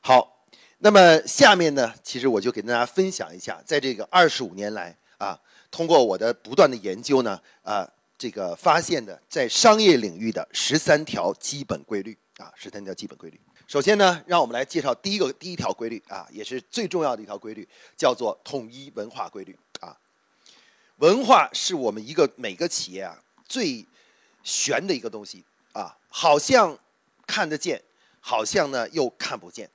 好，那么下面呢，其实我就给大家分享一下，在这个二十五年来啊，通过我的不断的研究呢，啊，这个发现的在商业领域的十三条基本规律啊，十三条基本规律。首先呢，让我们来介绍第一个第一条规律啊，也是最重要的一条规律，叫做统一文化规律啊。文化是我们一个每个企业啊最玄的一个东西啊，好像看得见，好像呢又看不见。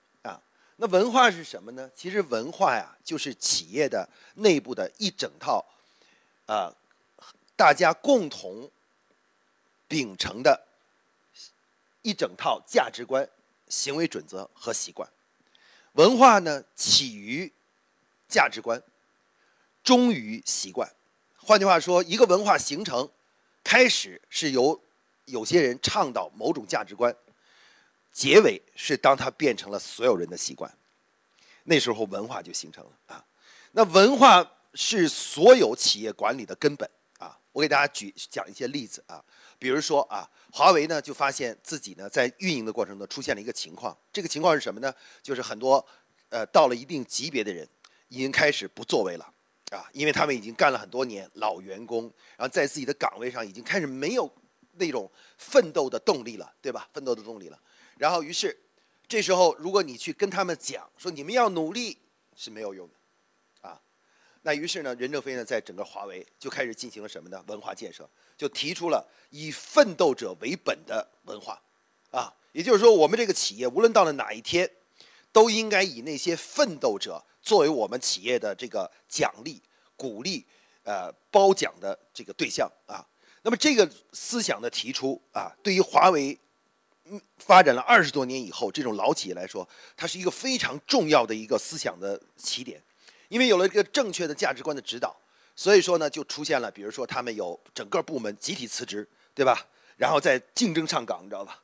那文化是什么呢？其实文化呀，就是企业的内部的一整套啊，大家共同秉承的一整套价值观。行为准则和习惯，文化呢起于价值观，终于习惯。换句话说，一个文化形成，开始是由有些人倡导某种价值观，结尾是当它变成了所有人的习惯，那时候文化就形成了啊。那文化是所有企业管理的根本啊。我给大家举讲一些例子啊。比如说啊，华为呢就发现自己呢在运营的过程中出现了一个情况，这个情况是什么呢？就是很多呃到了一定级别的人已经开始不作为了啊，因为他们已经干了很多年，老员工，然后在自己的岗位上已经开始没有那种奋斗的动力了，对吧？奋斗的动力了。然后于是这时候如果你去跟他们讲说你们要努力是没有用的。啊那于是呢，任正非呢，在整个华为就开始进行了什么呢？文化建设，就提出了以奋斗者为本的文化，啊，也就是说，我们这个企业无论到了哪一天，都应该以那些奋斗者作为我们企业的这个奖励、鼓励、呃褒奖的这个对象啊。那么这个思想的提出啊，对于华为发展了二十多年以后这种老企业来说，它是一个非常重要的一个思想的起点。因为有了一个正确的价值观的指导，所以说呢，就出现了，比如说他们有整个部门集体辞职，对吧？然后在竞争上岗，你知道吧？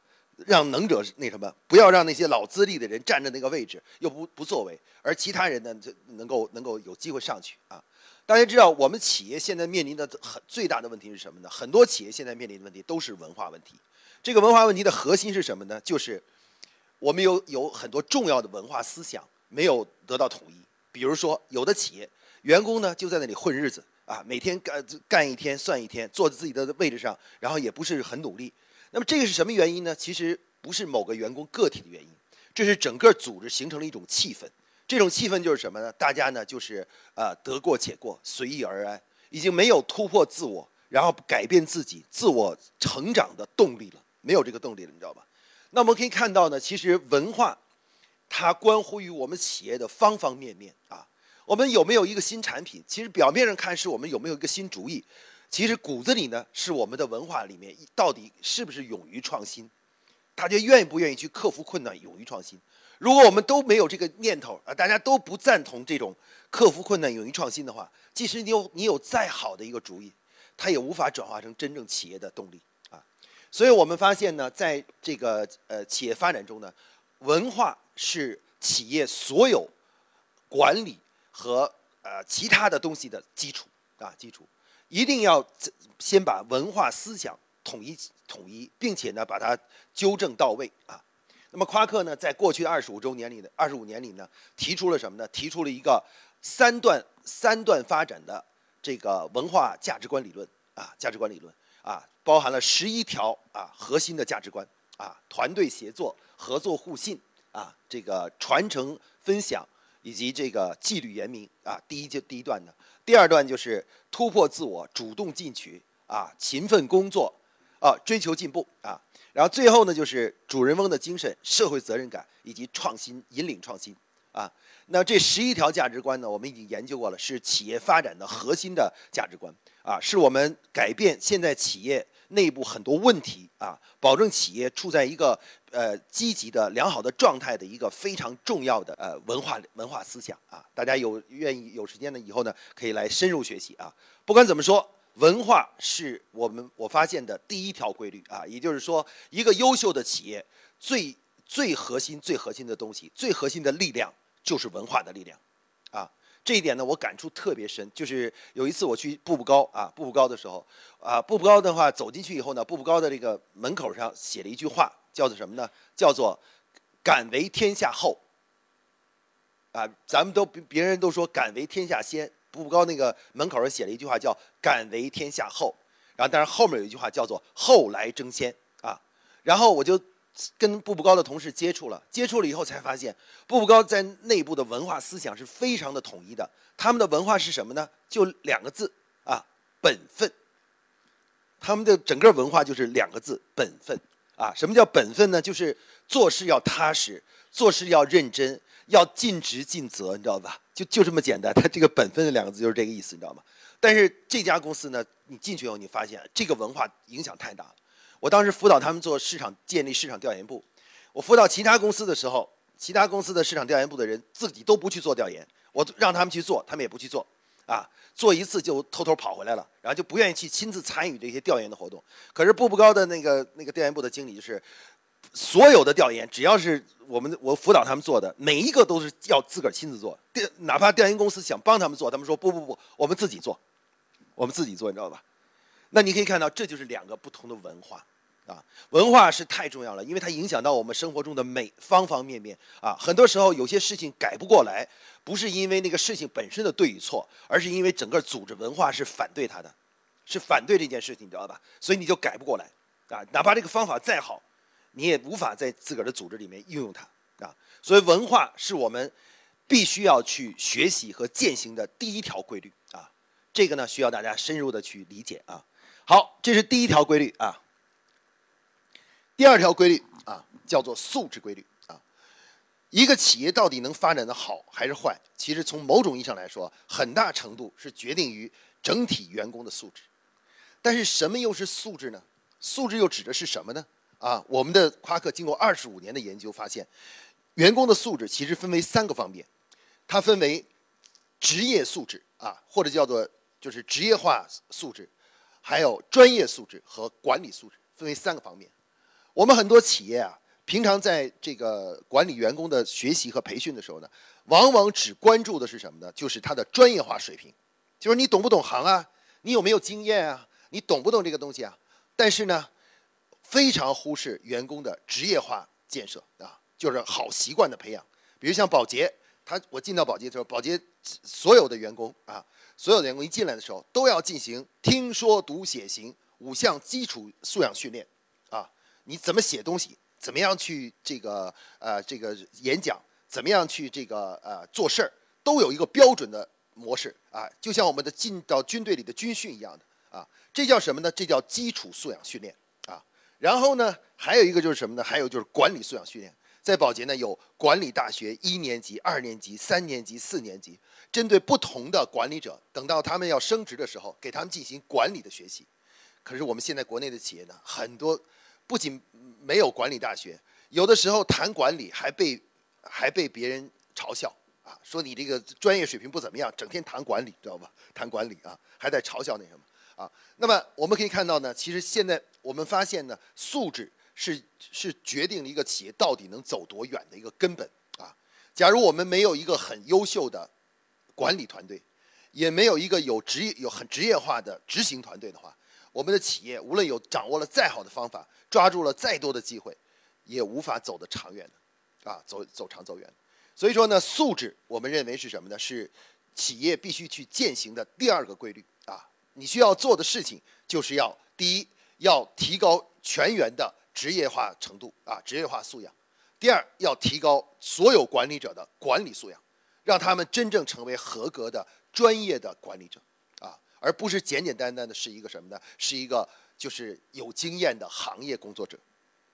让能者那什么，不要让那些老资历的人占着那个位置，又不不作为，而其他人呢，就能够能够有机会上去啊。大家知道，我们企业现在面临的很最大的问题是什么呢？很多企业现在面临的问题都是文化问题。这个文化问题的核心是什么呢？就是我们有有很多重要的文化思想没有得到统一。比如说，有的企业员工呢就在那里混日子啊，每天干干一天算一天，坐在自己的位置上，然后也不是很努力。那么这个是什么原因呢？其实不是某个员工个体的原因，这是整个组织形成了一种气氛。这种气氛就是什么呢？大家呢就是呃得过且过，随遇而安，已经没有突破自我，然后改变自己、自我成长的动力了，没有这个动力了，你知道吧？那我们可以看到呢，其实文化。它关乎于我们企业的方方面面啊。我们有没有一个新产品？其实表面上看是我们有没有一个新主意，其实骨子里呢是我们的文化里面到底是不是勇于创新？大家愿意不愿意去克服困难、勇于创新？如果我们都没有这个念头啊，大家都不赞同这种克服困难、勇于创新的话，即使你有你有再好的一个主意，它也无法转化成真正企业的动力。所以我们发现呢，在这个呃企业发展中呢，文化。是企业所有管理和呃其他的东西的基础啊，基础一定要先把文化思想统一统一，并且呢把它纠正到位啊。那么夸克呢，在过去的二十五周年里的二十五年里呢，提出了什么呢？提出了一个三段三段发展的这个文化价值观理论啊，价值观理论啊，包含了十一条啊核心的价值观啊，团队协作、合作互信。啊，这个传承分享以及这个纪律严明啊，第一就第一段的，第二段就是突破自我，主动进取啊，勤奋工作啊，追求进步啊，然后最后呢就是主人翁的精神、社会责任感以及创新引领创新啊。那这十一条价值观呢，我们已经研究过了，是企业发展的核心的价值观啊，是我们改变现在企业。内部很多问题啊，保证企业处在一个呃积极的良好的状态的一个非常重要的呃文化文化思想啊，大家有愿意有时间呢以后呢可以来深入学习啊。不管怎么说，文化是我们我发现的第一条规律啊，也就是说，一个优秀的企业最最核心最核心的东西，最核心的力量就是文化的力量。这一点呢，我感触特别深。就是有一次我去步步高啊，步步高的时候啊，步步高的话走进去以后呢，步步高的这个门口上写了一句话，叫做什么呢？叫做“敢为天下后，啊，咱们都别人都说敢为天下先，步步高那个门口上写了一句话叫敢为天下后，然后但是后面有一句话叫做后来争先啊，然后我就跟步步高的同事接触了，接触了以后才发现，步步高在内部的文化思想是非常的统一的，他们的文化是什么呢？就两个字啊，本分。他们的整个文化就是两个字，本分啊。什么叫本分呢？就是做事要踏实，做事要认真，要尽职尽责，你知道吧？就就这么简单。他这个本分的两个字就是这个意思，你知道吗？但是这家公司呢，你进去以后，你发现这个文化影响太大了。我当时辅导他们做市场建立市场调研部，我辅导其他公司的时候，其他公司的市场调研部的人自己都不去做调研，我让他们去做，他们也不去做。啊，做一次就偷偷跑回来了，然后就不愿意去亲自参与这些调研的活动。可是步步高的那个那个调研部的经理就是，所有的调研只要是我们我辅导他们做的，每一个都是要自个儿亲自做。调哪怕调研公司想帮他们做，他们说不不不，我们自己做，我们自己做，你知道吧？那你可以看到，这就是两个不同的文化。啊，文化是太重要了，因为它影响到我们生活中的每方方面面啊。很多时候有些事情改不过来，不是因为那个事情本身的对与错，而是因为整个组织文化是反对它的，是反对这件事情，你知道吧？所以你就改不过来啊。哪怕这个方法再好，你也无法在自个儿的组织里面运用它啊。所以文化是我们必须要去学习和践行的第一条规律啊。这个呢，需要大家深入的去理解啊。好，这是第一条规律啊。第二条规律啊，叫做素质规律啊。一个企业到底能发展的好还是坏，其实从某种意义上来说，很大程度是决定于整体员工的素质。但是什么又是素质呢？素质又指的是什么呢？啊，我们的夸克经过二十五年的研究发现，员工的素质其实分为三个方面，它分为职业素质啊，或者叫做就是职业化素质，还有专业素质和管理素质，分为三个方面。我们很多企业啊，平常在这个管理员工的学习和培训的时候呢，往往只关注的是什么呢？就是他的专业化水平，就是你懂不懂行啊？你有没有经验啊？你懂不懂这个东西啊？但是呢，非常忽视员工的职业化建设啊，就是好习惯的培养。比如像保洁，他我进到保洁的时候，保洁所有的员工啊，所有的员工一进来的时候，都要进行听说读写行五项基础素养训练。你怎么写东西？怎么样去这个呃这个演讲？怎么样去这个呃做事儿？都有一个标准的模式啊，就像我们的进到军队里的军训一样的啊。这叫什么呢？这叫基础素养训练啊。然后呢，还有一个就是什么呢？还有就是管理素养训练。在保洁呢，有管理大学一年级、二年级、三年级、四年级，针对不同的管理者，等到他们要升职的时候，给他们进行管理的学习。可是我们现在国内的企业呢，很多。不仅没有管理大学，有的时候谈管理还被还被别人嘲笑啊，说你这个专业水平不怎么样，整天谈管理，知道吧？谈管理啊，还在嘲笑那什么啊。那么我们可以看到呢，其实现在我们发现呢，素质是是决定了一个企业到底能走多远的一个根本啊。假如我们没有一个很优秀的管理团队，也没有一个有职业有很职业化的执行团队的话，我们的企业无论有掌握了再好的方法，抓住了再多的机会，也无法走得长远的，啊，走走长走远。所以说呢，素质我们认为是什么呢？是企业必须去践行的第二个规律啊。你需要做的事情就是要第一，要提高全员的职业化程度啊，职业化素养；第二，要提高所有管理者的管理素养，让他们真正成为合格的专业的管理者。而不是简简单单的是一个什么呢？是一个就是有经验的行业工作者，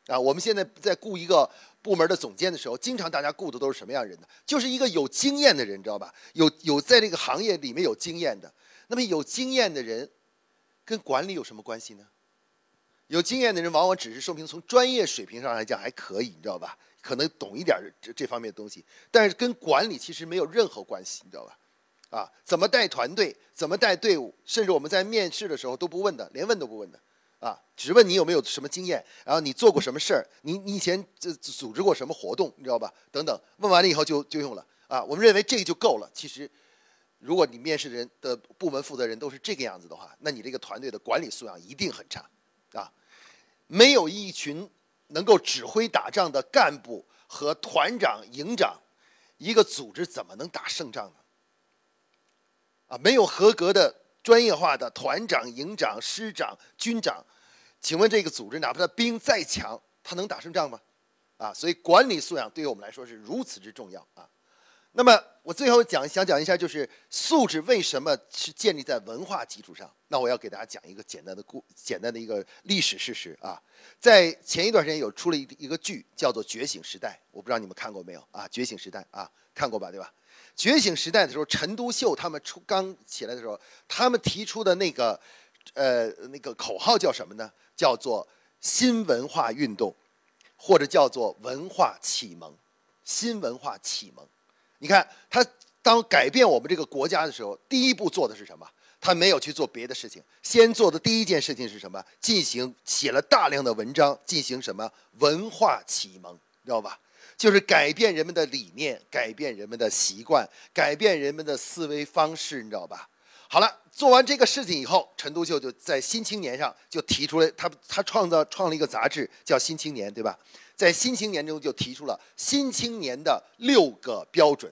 啊，我们现在在雇一个部门的总监的时候，经常大家雇的都是什么样人呢？就是一个有经验的人，你知道吧？有有在这个行业里面有经验的。那么有经验的人，跟管理有什么关系呢？有经验的人往往只是说明从专业水平上来讲还可以，你知道吧？可能懂一点这这方面的东西，但是跟管理其实没有任何关系，你知道吧？啊，怎么带团队，怎么带队伍，甚至我们在面试的时候都不问的，连问都不问的，啊，只问你有没有什么经验，然后你做过什么事儿，你你以前这组织过什么活动，你知道吧？等等，问完了以后就就用了，啊，我们认为这个就够了。其实，如果你面试人的部门负责人都是这个样子的话，那你这个团队的管理素养一定很差，啊，没有一群能够指挥打仗的干部和团长、营长。一个组织怎么能打胜仗呢？啊，没有合格的专业化的团长、营长、师长、军长，请问这个组织哪怕他兵再强，他能打胜仗吗？啊，所以管理素养对于我们来说是如此之重要啊。那么我最后讲想讲一下，就是素质为什么是建立在文化基础上？那我要给大家讲一个简单的故，简单的一个历史事实啊。在前一段时间有出了一一个剧，叫做《觉醒时代》，我不知道你们看过没有啊？《觉醒时代》啊，看过吧？对吧？《觉醒时代》的时候，陈独秀他们出刚起来的时候，他们提出的那个呃那个口号叫什么呢？叫做新文化运动，或者叫做文化启蒙，新文化启蒙。你看，他当改变我们这个国家的时候，第一步做的是什么？他没有去做别的事情，先做的第一件事情是什么？进行写了大量的文章，进行什么文化启蒙，知道吧？就是改变人们的理念，改变人们的习惯，改变人们的思维方式，你知道吧？好了，做完这个事情以后，陈独秀就在《新青年》上就提出了他他创造创了一个杂志叫《新青年》，对吧？在《新青年》中就提出了《新青年》的六个标准，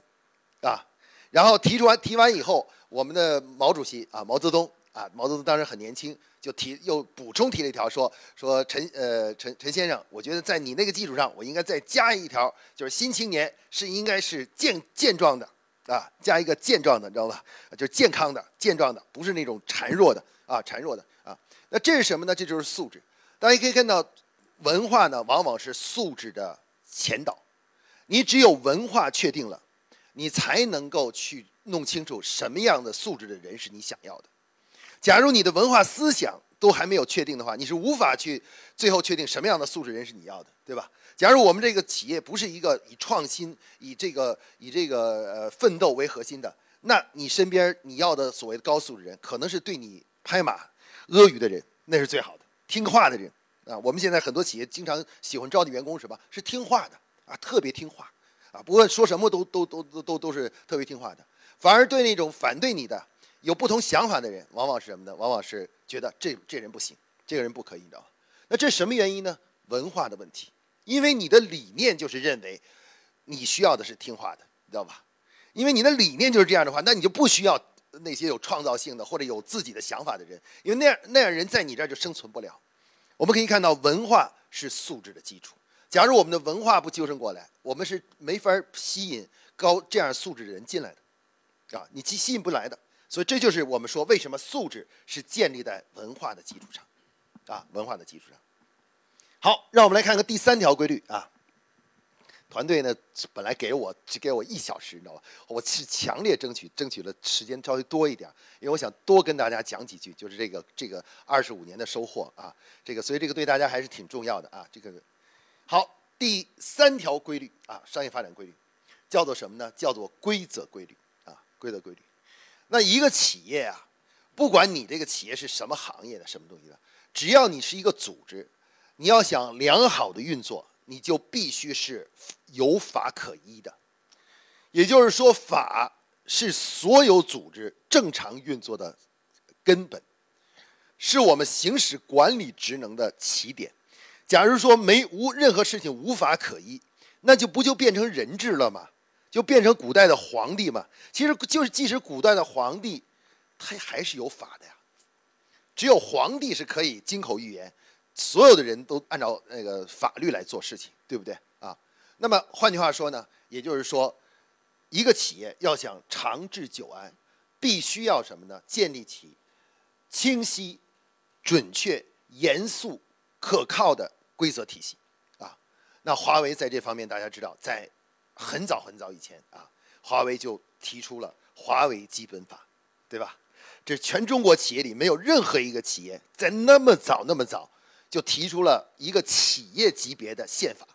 啊，然后提出完提完以后，我们的毛主席啊，毛泽东啊，毛泽东当时很年轻，就提又补充提了一条，说说陈呃陈陈先生，我觉得在你那个基础上，我应该再加一条，就是《新青年》是应该是健健壮的啊，加一个健壮的，你知道吧？就是健康的、健壮的，不是那种孱弱的啊，孱弱的啊。那这是什么呢？这就是素质。大家可以看到。文化呢，往往是素质的前导。你只有文化确定了，你才能够去弄清楚什么样的素质的人是你想要的。假如你的文化思想都还没有确定的话，你是无法去最后确定什么样的素质人是你要的，对吧？假如我们这个企业不是一个以创新、以这个以这个呃奋斗为核心的，那你身边你要的所谓的高素质人，可能是对你拍马、阿谀的人，那是最好的，听话的人。啊，我们现在很多企业经常喜欢招的员工什么？是听话的啊，特别听话，啊，不论说什么都都都都都都是特别听话的。反而对那种反对你的、有不同想法的人，往往是什么呢？往往是觉得这这人不行，这个人不可以，你知道吗？那这什么原因呢？文化的问题。因为你的理念就是认为你需要的是听话的，你知道吧？因为你的理念就是这样的话，那你就不需要那些有创造性的或者有自己的想法的人，因为那样那样人在你这儿就生存不了。我们可以看到，文化是素质的基础。假如我们的文化不纠正过来，我们是没法吸引高这样素质的人进来的，啊，你吸吸引不来的。所以这就是我们说为什么素质是建立在文化的基础上，啊，文化的基础上。好，让我们来看看第三条规律啊。团队呢，本来给我只给我一小时，你知道吧？我是强烈争取争取了时间稍微多一点，因为我想多跟大家讲几句，就是这个这个二十五年的收获啊，这个所以这个对大家还是挺重要的啊。这个好，第三条规律啊，商业发展规律叫做什么呢？叫做规则规律啊，规则规律。那一个企业啊，不管你这个企业是什么行业的、什么东西的，只要你是一个组织，你要想良好的运作。你就必须是有法可依的，也就是说，法是所有组织正常运作的根本，是我们行使管理职能的起点。假如说没无任何事情无法可依，那就不就变成人治了吗？就变成古代的皇帝嘛？其实就是，即使古代的皇帝，他还是有法的呀。只有皇帝是可以金口玉言。所有的人都按照那个法律来做事情，对不对啊？那么换句话说呢，也就是说，一个企业要想长治久安，必须要什么呢？建立起清晰、准确、严肃、可靠的规则体系啊。那华为在这方面，大家知道，在很早很早以前啊，华为就提出了华为基本法，对吧？这全中国企业里没有任何一个企业在那么早那么早。就提出了一个企业级别的宪法，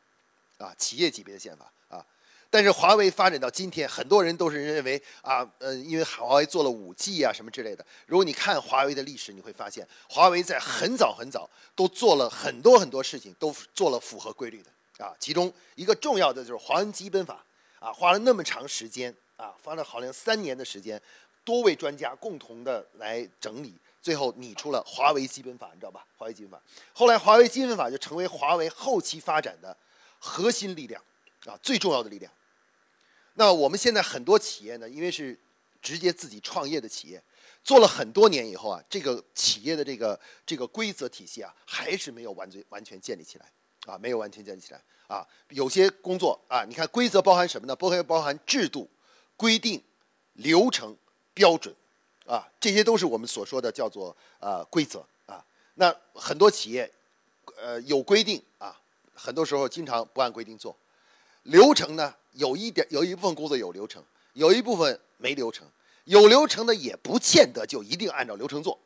啊，企业级别的宪法啊。但是华为发展到今天，很多人都是认为啊，呃，因为华为做了五 G 啊什么之类的。如果你看华为的历史，你会发现华为在很早很早都做了很多很多事情，都做了符合规律的啊。其中一个重要的就是华为基本法啊，花了那么长时间啊，花了好像三年的时间，多位专家共同的来整理。最后拟出了华为基本法，你知道吧？华为基本法，后来华为基本法就成为华为后期发展的核心力量，啊，最重要的力量。那我们现在很多企业呢，因为是直接自己创业的企业，做了很多年以后啊，这个企业的这个这个规则体系啊，还是没有完全完全建立起来啊，没有完全建立起来啊。有些工作啊，你看规则包含什么呢？包含包含制度、规定、流程、标准啊，这些都是我们所说的叫做啊规则啊。那很多企业呃有规定啊，很多时候经常不按规定做。流程呢，有一点有一部分工作有流程，有一部分没流程。有流程的也不见得就一定按照流程做，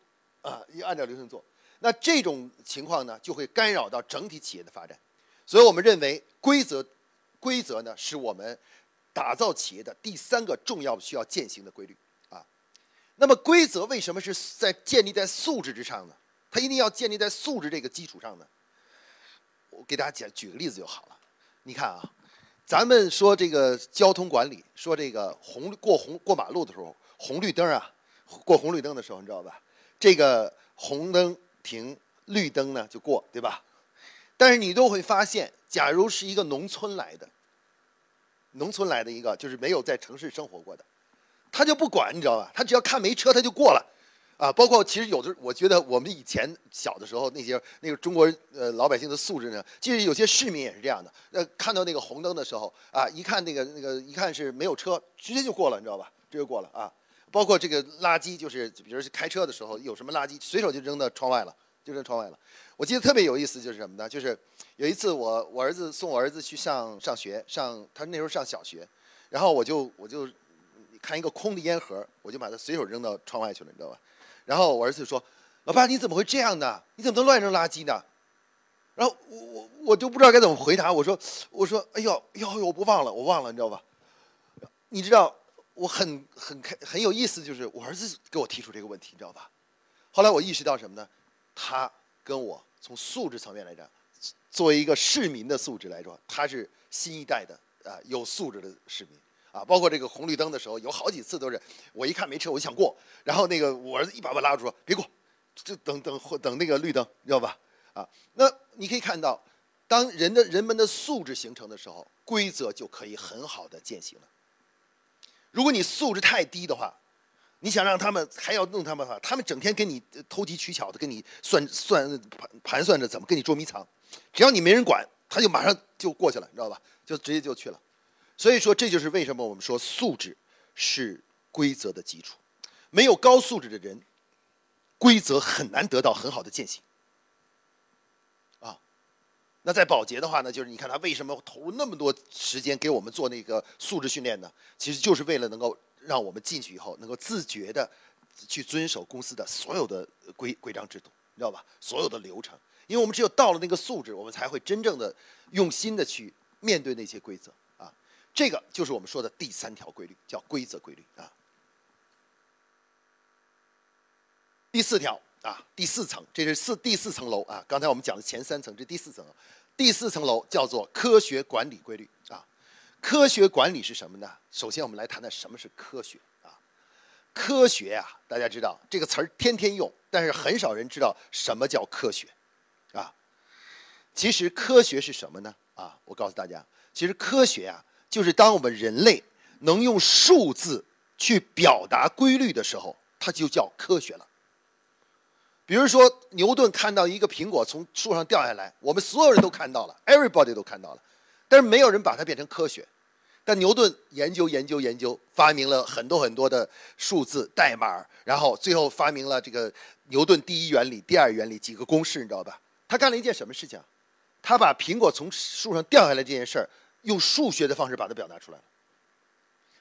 啊，一按照流程做，那这种情况呢，就会干扰到整体企业的发展。所以我们认为，规则，规则呢，是我们打造企业的第三个重要需要践行的规律啊。那么，规则为什么是在建立在素质之上呢？它一定要建立在素质这个基础上呢？我给大家讲举个例子就好了。你看啊。咱们说这个交通管理，说这个红过红过马路的时候，红绿灯啊，过红绿灯的时候，你知道吧？这个红灯停，绿灯呢就过，对吧？但是你都会发现，假如是一个农村来的，农村来的一个就是没有在城市生活过的，他就不管，你知道吧？他只要看没车，他就过了。啊，包括其实有的，我觉得我们以前小的时候那些那个中国呃老百姓的素质呢，其实有些市民也是这样的。呃，看到那个红灯的时候啊，一看那个那个一看是没有车，直接就过了，你知道吧？直接过了啊。包括这个垃圾，就是比如是开车的时候有什么垃圾，随手就扔到窗外了，就扔窗外了。我记得特别有意思，就是什么呢？就是有一次我我儿子送我儿子去上上学，上他那时候上小学，然后我就我就看一个空的烟盒，我就把它随手扔到窗外去了，你知道吧？然后我儿子说：“老爸，你怎么会这样呢？你怎么能乱扔垃圾呢？”然后我我我就不知道该怎么回答。我说：“我说，哎呦，哎呦，我不忘了，我忘了，你知道吧？你知道我很很开很有意思，就是我儿子给我提出这个问题，你知道吧？后来我意识到什么呢？他跟我从素质层面来讲，作为一个市民的素质来说，他是新一代的啊有素质的市民。”啊，包括这个红绿灯的时候，有好几次都是我一看没车，我就想过，然后那个我儿子一把把拉住说：“别过，就等等等那个绿灯，知道吧？”啊，那你可以看到，当人的人们的素质形成的时候，规则就可以很好的践行了。如果你素质太低的话，你想让他们还要弄他们的话，他们整天跟你投机取巧的跟你算算盘盘算着怎么跟你捉迷藏，只要你没人管，他就马上就过去了，你知道吧？就直接就去了。所以说，这就是为什么我们说素质是规则的基础。没有高素质的人，规则很难得到很好的践行。那在保洁的话呢，就是你看他为什么投入那么多时间给我们做那个素质训练呢？其实就是为了能够让我们进去以后能够自觉的去遵守公司的所有的规规章制度，你知道吧？所有的流程，因为我们只有到了那个素质，我们才会真正的用心的去面对那些规则啊。这个就是我们说的第三条规律，叫规则规律啊。第四条啊，第四层，这是四第四层楼啊。刚才我们讲的前三层，这第四层，第四层楼叫做科学管理规律啊。科学管理是什么呢？首先，我们来谈谈什么是科学啊。科学呀，大家知道这个词儿天天用，但是很少人知道什么叫科学啊。其实科学是什么呢？啊，我告诉大家，其实科学啊。就是当我们人类能用数字去表达规律的时候，它就叫科学了。比如说，牛顿看到一个苹果从树上掉下来，我们所有人都看到了，everybody 都看到了，但是没有人把它变成科学。但牛顿研究研究研究，发明了很多很多的数字代码，然后最后发明了这个牛顿第一原理、第二原理几个公式，你知道吧？他干了一件什么事情？他把苹果从树上掉下来这件事儿。用数学的方式把它表达出来了，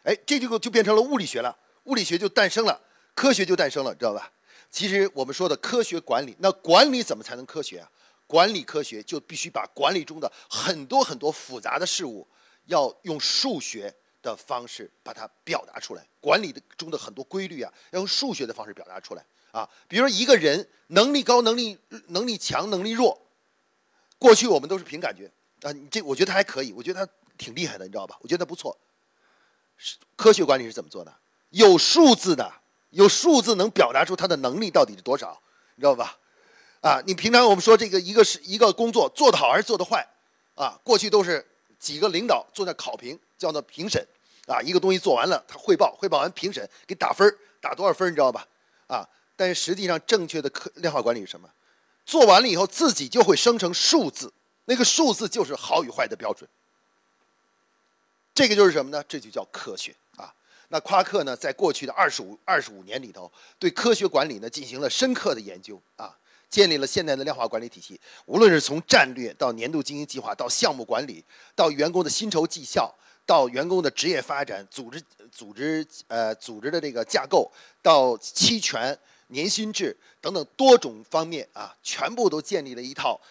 哎，这就就变成了物理学了，物理学就诞生了，科学就诞生了，知道吧？其实我们说的科学管理，那管理怎么才能科学啊？管理科学就必须把管理中的很多很多复杂的事物，要用数学的方式把它表达出来。管理的中的很多规律啊，要用数学的方式表达出来啊。比如说一个人能力高、能力能力强、能力弱，过去我们都是凭感觉。啊，你这我觉得他还可以，我觉得他挺厉害的，你知道吧？我觉得他不错。科学管理是怎么做的？有数字的，有数字能表达出他的能力到底是多少，你知道吧？啊，你平常我们说这个一个是一个工作做得好还是做得坏，啊，过去都是几个领导坐那考评，叫做评审，啊，一个东西做完了，他汇报，汇报完评审给打分打多少分你知道吧？啊，但是实际上正确的科量化管理是什么？做完了以后自己就会生成数字，那个数字就是好与坏的标准。这个就是什么呢？这就叫科学啊。那夸克呢，在过去的二十五二十五年里头，对科学管理呢进行了深刻的研究啊，建立了现代的量化管理体系。无论是从战略到年度经营计划，到项目管理，到员工的薪酬绩效，到员工的职业发展、组织组织呃组织的这个架构，到期权、年薪制等等多种方面啊，全部都建立了一套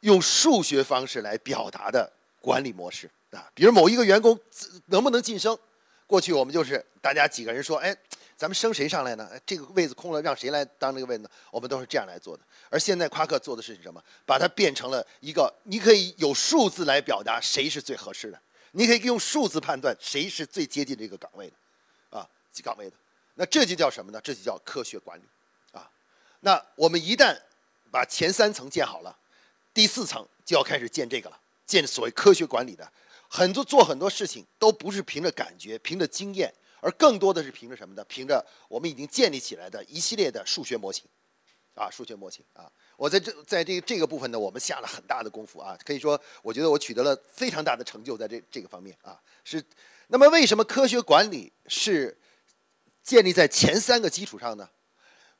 用数学方式来表达的管理模式。啊，比如某一个员工能不能晋升？过去我们就是大家几个人说，哎，咱们升谁上来呢？这个位子空了，让谁来当这个位子呢？我们都是这样来做的。而现在夸克做的是什么？把它变成了一个，你可以有数字来表达谁是最合适的，你可以用数字判断谁是最接近这个岗位的，啊，岗位的。那这就叫什么呢？这就叫科学管理，啊。那我们一旦把前三层建好了，第四层就要开始建这个了，建所谓科学管理的。很多做很多事情都不是凭着感觉、凭着经验，而更多的是凭着什么呢？凭着我们已经建立起来的一系列的数学模型，啊，数学模型啊。我在这在这个这个部分呢，我们下了很大的功夫啊。可以说，我觉得我取得了非常大的成就在这这个方面啊。是，那么为什么科学管理是建立在前三个基础上呢？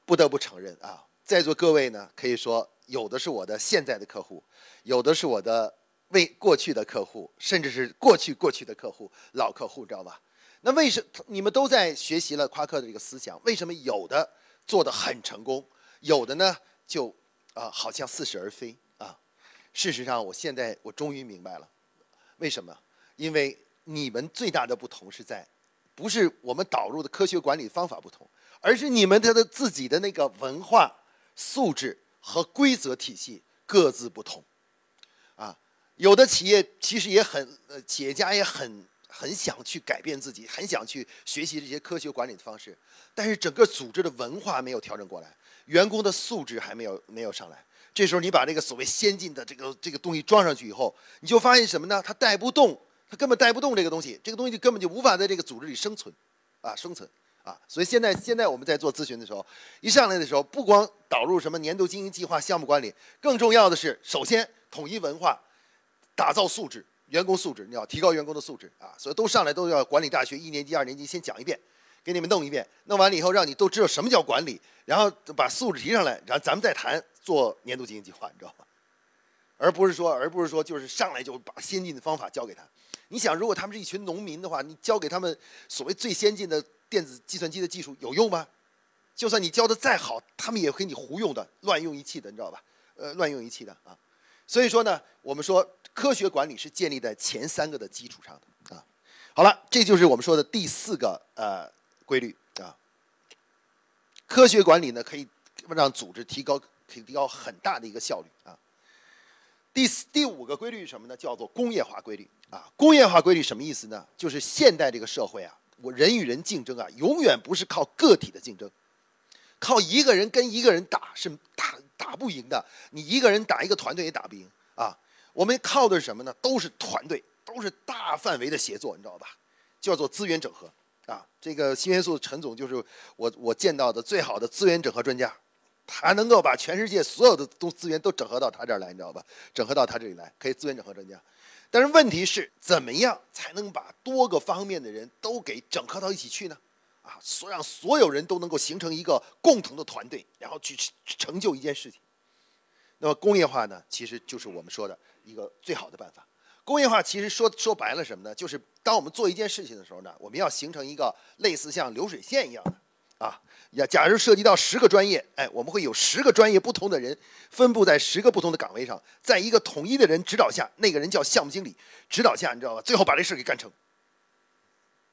不得不承认啊，在座各位呢，可以说有的是我的现在的客户，有的是我的。为过去的客户，甚至是过去过去的客户、老客户，知道吧？那为什你们都在学习了夸克的这个思想？为什么有的做的很成功，有的呢就啊好像似是而非啊？事实上，我现在我终于明白了，为什么？因为你们最大的不同是在，不是我们导入的科学管理方法不同，而是你们他的自己的那个文化素质和规则体系各自不同。有的企业其实也很，呃，企业家也很很想去改变自己，很想去学习这些科学管理的方式，但是整个组织的文化没有调整过来，员工的素质还没有没有上来。这时候你把这个所谓先进的这个这个东西装上去以后，你就发现什么呢？它带不动，它根本带不动这个东西，这个东西就根本就无法在这个组织里生存，啊，生存，啊。所以现在现在我们在做咨询的时候，一上来的时候，不光导入什么年度经营计划、项目管理，更重要的是，首先统一文化。打造素质，员工素质，你要提高员工的素质啊！所以都上来都要管理大学一年级、二年级先讲一遍，给你们弄一遍，弄完了以后让你都知道什么叫管理，然后把素质提上来，然后咱们再谈做年度经营计划，你知道吗？而不是说，而不是说就是上来就把先进的方法教给他。你想，如果他们是一群农民的话，你教给他们所谓最先进的电子计算机的技术有用吗？就算你教的再好，他们也给你胡用的，乱用一气的，你知道吧？呃，乱用一气的啊！所以说呢，我们说。科学管理是建立在前三个的基础上的啊。好了，这就是我们说的第四个呃规律啊。科学管理呢，可以让组织提高可以提高很大的一个效率啊。第四第五个规律是什么呢？叫做工业化规律啊。工业化规律什么意思呢？就是现代这个社会啊，我人与人竞争啊，永远不是靠个体的竞争，靠一个人跟一个人打是打打不赢的。你一个人打一个团队也打不赢啊。我们靠的是什么呢？都是团队，都是大范围的协作，你知道吧？叫做资源整合啊。这个新元素陈总就是我我见到的最好的资源整合专家，他能够把全世界所有的都资源都整合到他这儿来，你知道吧？整合到他这里来，可以资源整合专家。但是问题是，怎么样才能把多个方面的人都给整合到一起去呢？啊，所让所有人都能够形成一个共同的团队，然后去成就一件事情。那么工业化呢，其实就是我们说的。一个最好的办法，工业化其实说说白了什么呢？就是当我们做一件事情的时候呢，我们要形成一个类似像流水线一样的，啊，假如涉及到十个专业，哎，我们会有十个专业不同的人分布在十个不同的岗位上，在一个统一的人指导下，那个人叫项目经理指导下，你知道吧？最后把这事给干成，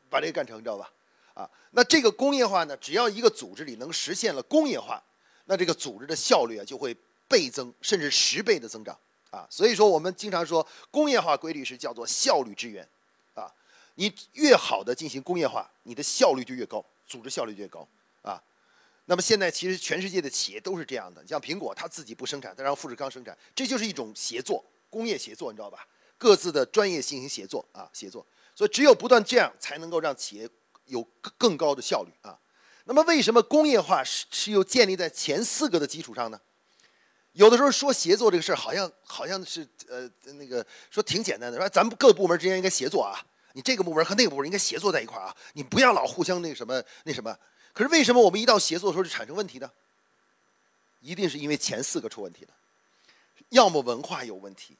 把这个干成，你知道吧？啊，那这个工业化呢，只要一个组织里能实现了工业化，那这个组织的效率啊就会倍增，甚至十倍的增长。啊，所以说我们经常说工业化规律是叫做效率之源，啊，你越好的进行工业化，你的效率就越高，组织效率越高，啊，那么现在其实全世界的企业都是这样的，像苹果它自己不生产，它让富士康生产，这就是一种协作，工业协作，你知道吧？各自的专业进行协作啊，协作。所以只有不断这样，才能够让企业有更更高的效率啊。那么为什么工业化是是又建立在前四个的基础上呢？有的时候说协作这个事儿，好像好像是呃那个说挺简单的，说咱们各部门之间应该协作啊，你这个部门和那个部门应该协作在一块儿啊，你不要老互相那什么那什么。可是为什么我们一到协作的时候就产生问题呢？一定是因为前四个出问题了，要么文化有问题，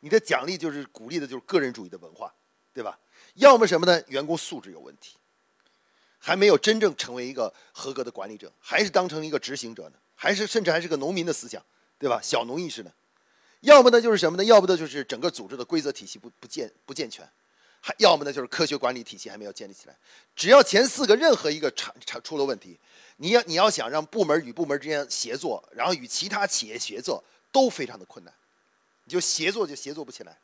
你的奖励就是鼓励的就是个人主义的文化，对吧？要么什么呢？员工素质有问题，还没有真正成为一个合格的管理者，还是当成一个执行者呢？还是甚至还是个农民的思想，对吧？小农意识呢？要么呢就是什么呢？要不呢就是整个组织的规则体系不不健不健全，还要么呢就是科学管理体系还没有建立起来。只要前四个任何一个产产出了问题，你要你要想让部门与部门之间协作，然后与其他企业协作都非常的困难，你就协作就协作不起来，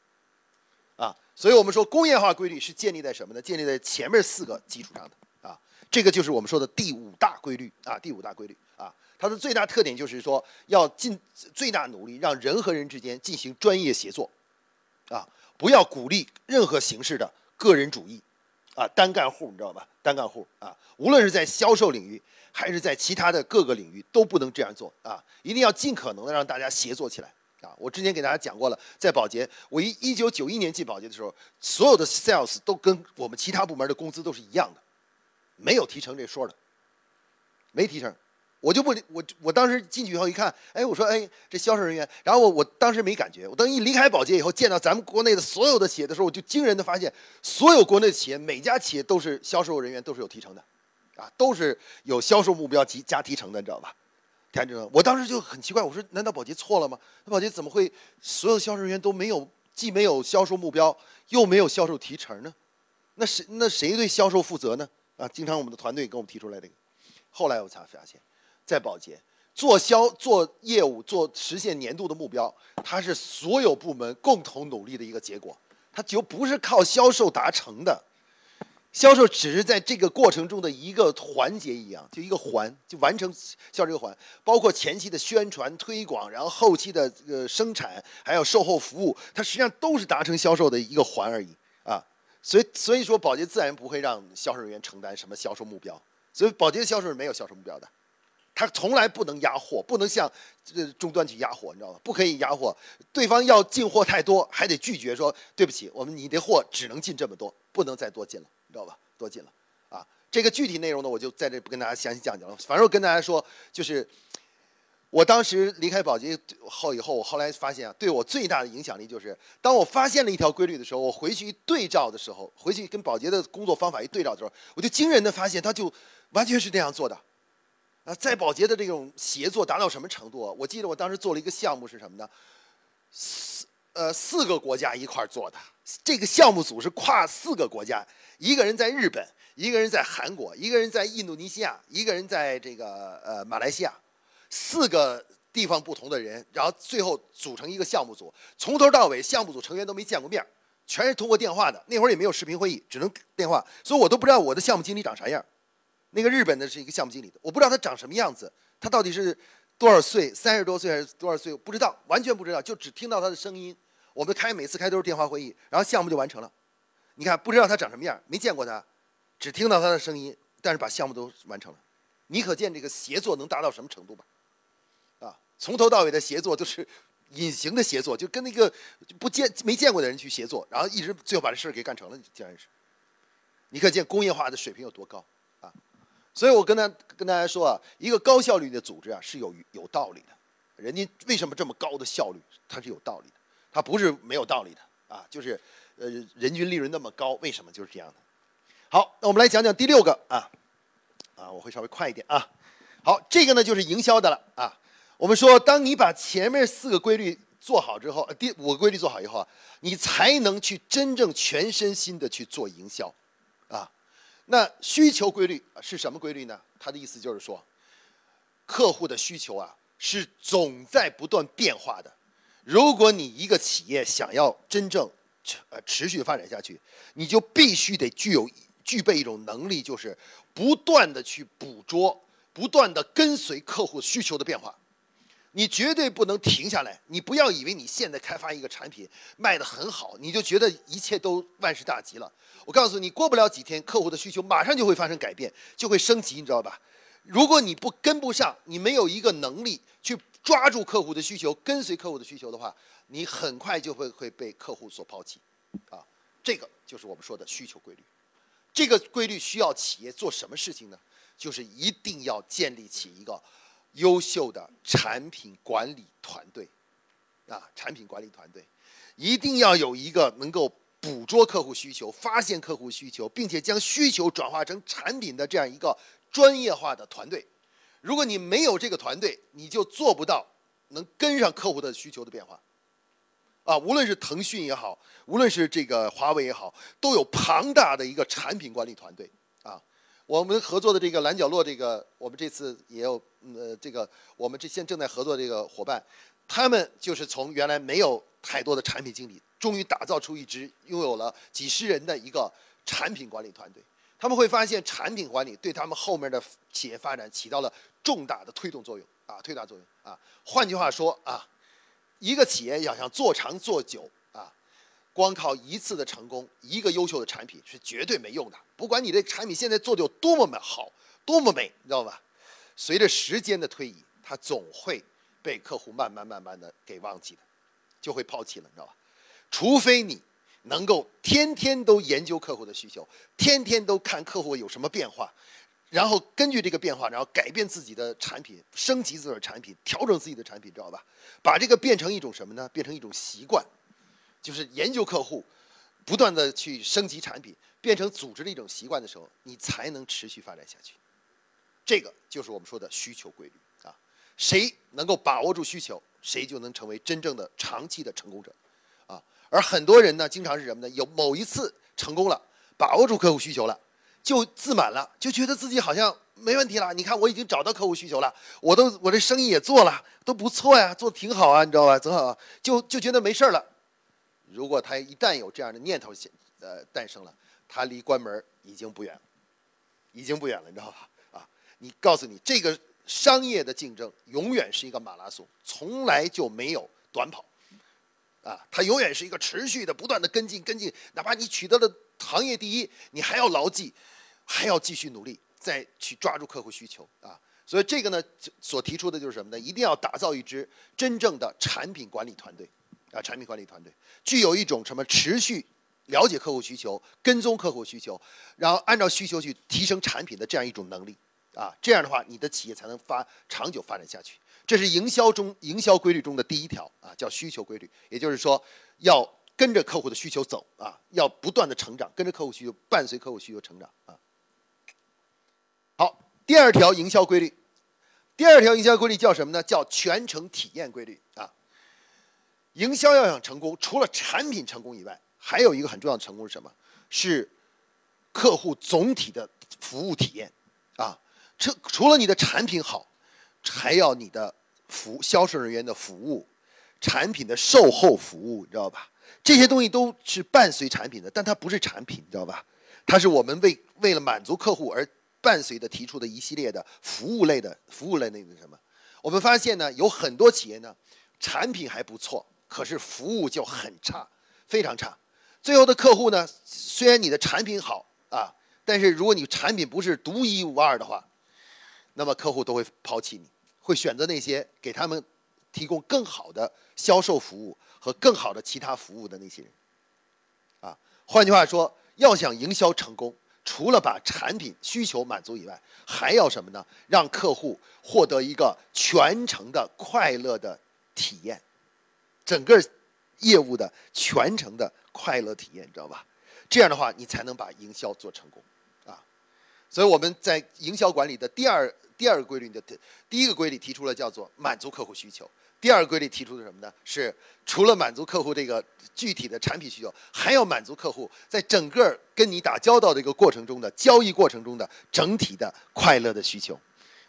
啊！所以我们说工业化规律是建立在什么呢？建立在前面四个基础上的啊，这个就是我们说的第五大规律啊，第五大规律啊。它的最大特点就是说，要尽最大努力让人和人之间进行专业协作，啊，不要鼓励任何形式的个人主义，啊，单干户，你知道吧？单干户啊，无论是在销售领域还是在其他的各个领域，都不能这样做啊！一定要尽可能的让大家协作起来啊！我之前给大家讲过了，在保洁，我一一九九一年进保洁的时候，所有的 sales 都跟我们其他部门的工资都是一样的，没有提成这说的，没提成。我就不，我我当时进去以后一看，哎，我说，哎，这销售人员，然后我我当时没感觉，我等一离开保洁以后，见到咱们国内的所有的企业的时候，我就惊人的发现，所有国内企业，每家企业都是销售人员都是有提成的，啊，都是有销售目标及加提成的，你知道吧？看这，我当时就很奇怪，我说，难道保洁错了吗？那保洁怎么会所有销售人员都没有，既没有销售目标，又没有销售提成呢？那谁那谁对销售负责呢？啊，经常我们的团队给我们提出来这个，后来我才发现。在保洁做销做业务做实现年度的目标，它是所有部门共同努力的一个结果，它就不是靠销售达成的，销售只是在这个过程中的一个环节一样，就一个环就完成销售这个环，包括前期的宣传推广，然后后期的这个生产，还有售后服务，它实际上都是达成销售的一个环而已啊。所以所以说，保洁自然不会让销售人员承担什么销售目标，所以保洁的销售是没有销售目标的。他从来不能压货，不能向这终端去压货，你知道吗？不可以压货，对方要进货太多，还得拒绝说对不起，我们你的货只能进这么多，不能再多进了，你知道吧？多进了啊！这个具体内容呢，我就在这不跟大家详细讲讲了。反正我跟大家说，就是我当时离开宝洁后以后，我后来发现啊，对我最大的影响力就是，当我发现了一条规律的时候，我回去一对照的时候，回去跟宝洁的工作方法一对照的时候，我就惊人的发现，他就完全是这样做的。啊，在保洁的这种协作达到什么程度？我记得我当时做了一个项目是什么呢？四呃四个国家一块做的，这个项目组是跨四个国家，一个人在日本，一个人在韩国，一个人在印度尼西亚，一个人在这个呃马来西亚，四个地方不同的人，然后最后组成一个项目组，从头到尾项目组成员都没见过面，全是通过电话的，那会儿也没有视频会议，只能电话，所以我都不知道我的项目经理长啥样。那个日本的是一个项目经理的，我不知道他长什么样子，他到底是多少岁，三十多岁还是多少岁？不知道，完全不知道，就只听到他的声音。我们开每次开都是电话会议，然后项目就完成了。你看，不知道他长什么样，没见过他，只听到他的声音，但是把项目都完成了。你可见这个协作能达到什么程度吧？啊，从头到尾的协作都是隐形的协作，就跟那个不见没见过的人去协作，然后一直最后把这事儿给干成了，竟然是。你可见工业化的水平有多高？所以我跟他跟大家说啊，一个高效率的组织啊是有有道理的，人家为什么这么高的效率？它是有道理的，它不是没有道理的啊，就是呃人均利润那么高，为什么就是这样的？好，那我们来讲讲第六个啊啊，我会稍微快一点啊。好，这个呢就是营销的了啊。我们说，当你把前面四个规律做好之后，第五个规律做好以后啊，你才能去真正全身心的去做营销啊。那需求规律是什么规律呢？他的意思就是说，客户的需求啊是总在不断变化的。如果你一个企业想要真正持呃持续发展下去，你就必须得具有具备一种能力，就是不断的去捕捉、不断的跟随客户需求的变化。你绝对不能停下来。你不要以为你现在开发一个产品卖得很好，你就觉得一切都万事大吉了。我告诉你，过不了几天，客户的需求马上就会发生改变，就会升级，你知道吧？如果你不跟不上，你没有一个能力去抓住客户的需求，跟随客户的需求的话，你很快就会会被客户所抛弃。啊，这个就是我们说的需求规律。这个规律需要企业做什么事情呢？就是一定要建立起一个优秀的产品管理团队，啊，产品管理团队，一定要有一个能够捕捉客户需求、发现客户需求，并且将需求转化成产品的这样一个专业化的团队。如果你没有这个团队，你就做不到能跟上客户的需求的变化。啊，无论是腾讯也好，无论是这个华为也好，都有庞大的一个产品管理团队。我们合作的这个蓝角落，这个我们这次也有，呃，这个我们这现正在合作这个伙伴，他们就是从原来没有太多的产品经理，终于打造出一支拥有了几十人的一个产品管理团队。他们会发现，产品管理对他们后面的企业发展起到了重大的推动作用啊，推大作用啊。换句话说啊，一个企业要想做长做久。光靠一次的成功，一个优秀的产品是绝对没用的。不管你这产品现在做的有多么美好，多么美，你知道吧？随着时间的推移，它总会被客户慢慢慢慢的给忘记的，就会抛弃了，你知道吧？除非你能够天天都研究客户的需求，天天都看客户有什么变化，然后根据这个变化，然后改变自己的产品，升级自己的产品，调整自己的产品，知道吧？把这个变成一种什么呢？变成一种习惯。就是研究客户，不断的去升级产品，变成组织的一种习惯的时候，你才能持续发展下去。这个就是我们说的需求规律啊。谁能够把握住需求，谁就能成为真正的长期的成功者啊。而很多人呢，经常是什么呢？有某一次成功了，把握住客户需求了，就自满了，就觉得自己好像没问题了。你看，我已经找到客户需求了，我都我这生意也做了，都不错呀，做的挺好啊，你知道吧？正好就就觉得没事了。如果他一旦有这样的念头现呃诞生了，他离关门已经不远了，已经不远了，你知道吧？啊，你告诉你，这个商业的竞争永远是一个马拉松，从来就没有短跑，啊，它永远是一个持续的、不断的跟进、跟进，哪怕你取得了行业第一，你还要牢记，还要继续努力，再去抓住客户需求啊。所以这个呢，所提出的就是什么呢？一定要打造一支真正的产品管理团队。啊，产品管理团队具有一种什么持续了解客户需求、跟踪客户需求，然后按照需求去提升产品的这样一种能力啊，这样的话，你的企业才能发长久发展下去。这是营销中营销规律中的第一条啊，叫需求规律。也就是说，要跟着客户的需求走啊，要不断的成长，跟着客户需求，伴随客户需求成长啊。好，第二条营销规律，第二条营销规律叫什么呢？叫全程体验规律啊。营销要想成功，除了产品成功以外，还有一个很重要的成功是什么？是客户总体的服务体验啊！除除了你的产品好，还要你的服销售人员的服务、产品的售后服务，你知道吧？这些东西都是伴随产品的，但它不是产品，你知道吧？它是我们为为了满足客户而伴随的提出的一系列的服务类的服务类那个什么？我们发现呢，有很多企业呢，产品还不错。可是服务就很差，非常差。最后的客户呢，虽然你的产品好啊，但是如果你产品不是独一无二的话，那么客户都会抛弃你，会选择那些给他们提供更好的销售服务和更好的其他服务的那些人。啊，换句话说，要想营销成功，除了把产品需求满足以外，还要什么呢？让客户获得一个全程的快乐的体验。整个业务的全程的快乐体验，你知道吧？这样的话，你才能把营销做成功啊！所以我们在营销管理的第二第二个规律的第一个规律提出了叫做满足客户需求。第二个规律提出的什么呢？是除了满足客户这个具体的产品需求，还要满足客户在整个跟你打交道的一个过程中的交易过程中的整体的快乐的需求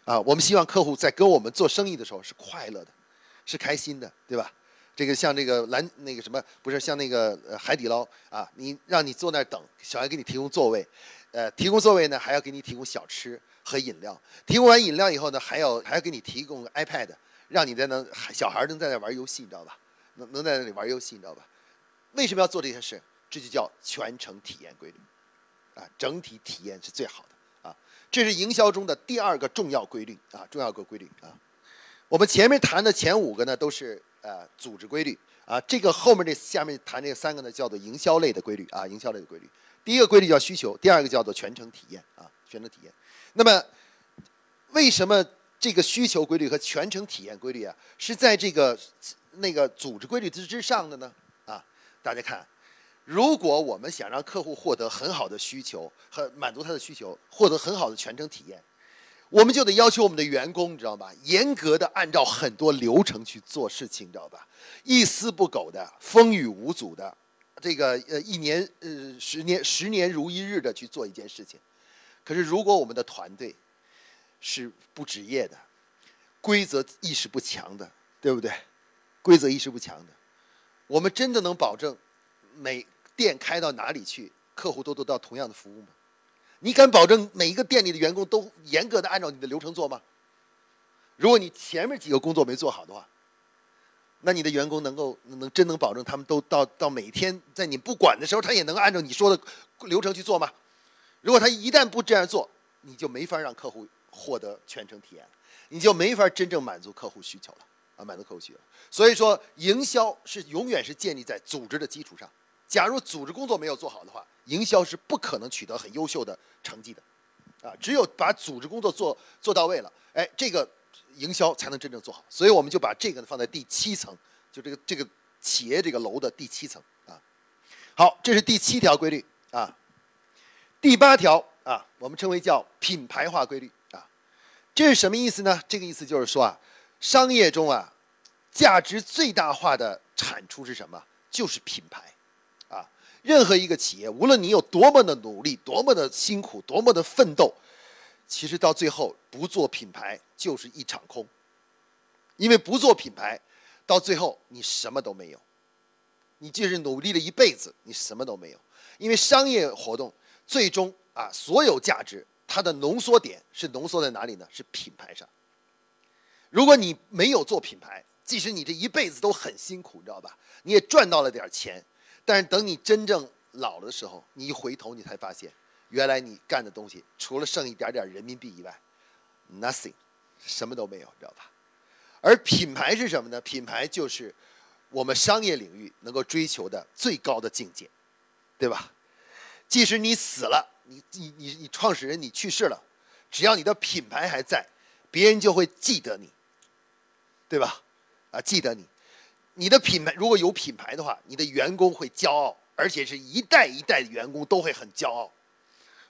啊！我们希望客户在跟我们做生意的时候是快乐的，是开心的，对吧？这个像这个蓝那个什么，不是像那个海底捞啊，你让你坐那儿等，小孩给你提供座位，呃，提供座位呢还要给你提供小吃和饮料，提供完饮料以后呢，还要还要给你提供 iPad，让你在那小孩能在那玩游戏，你知道吧？能能在那里玩游戏，你知道吧？为什么要做这些事？这就叫全程体验规律，啊，整体体验是最好的啊。这是营销中的第二个重要规律啊，重要个规律啊。我们前面谈的前五个呢，都是呃组织规律啊。这个后面这下面谈这三个呢，叫做营销类的规律啊，营销类的规律。第一个规律叫需求，第二个叫做全程体验啊，全程体验。那么为什么这个需求规律和全程体验规律啊，是在这个那个组织规律之之上的呢？啊，大家看，如果我们想让客户获得很好的需求和满足他的需求，获得很好的全程体验。我们就得要求我们的员工，你知道吧？严格的按照很多流程去做事情，你知道吧？一丝不苟的，风雨无阻的，这个呃一年呃十年十年如一日的去做一件事情。可是如果我们的团队是不职业的，规则意识不强的，对不对？规则意识不强的，我们真的能保证每店开到哪里去，客户都得到同样的服务吗？你敢保证每一个店里的员工都严格的按照你的流程做吗？如果你前面几个工作没做好的话，那你的员工能够能真能保证他们都到到每天在你不管的时候，他也能按照你说的流程去做吗？如果他一旦不这样做，你就没法让客户获得全程体验，你就没法真正满足客户需求了啊，满足客户需求。所以说，营销是永远是建立在组织的基础上。假如组织工作没有做好的话，营销是不可能取得很优秀的成绩的，啊，只有把组织工作做做到位了，哎，这个营销才能真正做好。所以我们就把这个放在第七层，就这个这个企业这个楼的第七层啊。好，这是第七条规律啊。第八条啊，我们称为叫品牌化规律啊。这是什么意思呢？这个意思就是说啊，商业中啊，价值最大化的产出是什么？就是品牌。任何一个企业，无论你有多么的努力、多么的辛苦、多么的奋斗，其实到最后不做品牌就是一场空。因为不做品牌，到最后你什么都没有。你即使努力了一辈子，你什么都没有。因为商业活动最终啊，所有价值它的浓缩点是浓缩在哪里呢？是品牌上。如果你没有做品牌，即使你这一辈子都很辛苦，你知道吧？你也赚到了点钱。但是等你真正老了的时候，你一回头，你才发现，原来你干的东西除了剩一点点人民币以外，nothing，什么都没有，你知道吧？而品牌是什么呢？品牌就是我们商业领域能够追求的最高的境界，对吧？即使你死了，你你你你创始人你去世了，只要你的品牌还在，别人就会记得你，对吧？啊，记得你。你的品牌如果有品牌的话，你的员工会骄傲，而且是一代一代的员工都会很骄傲。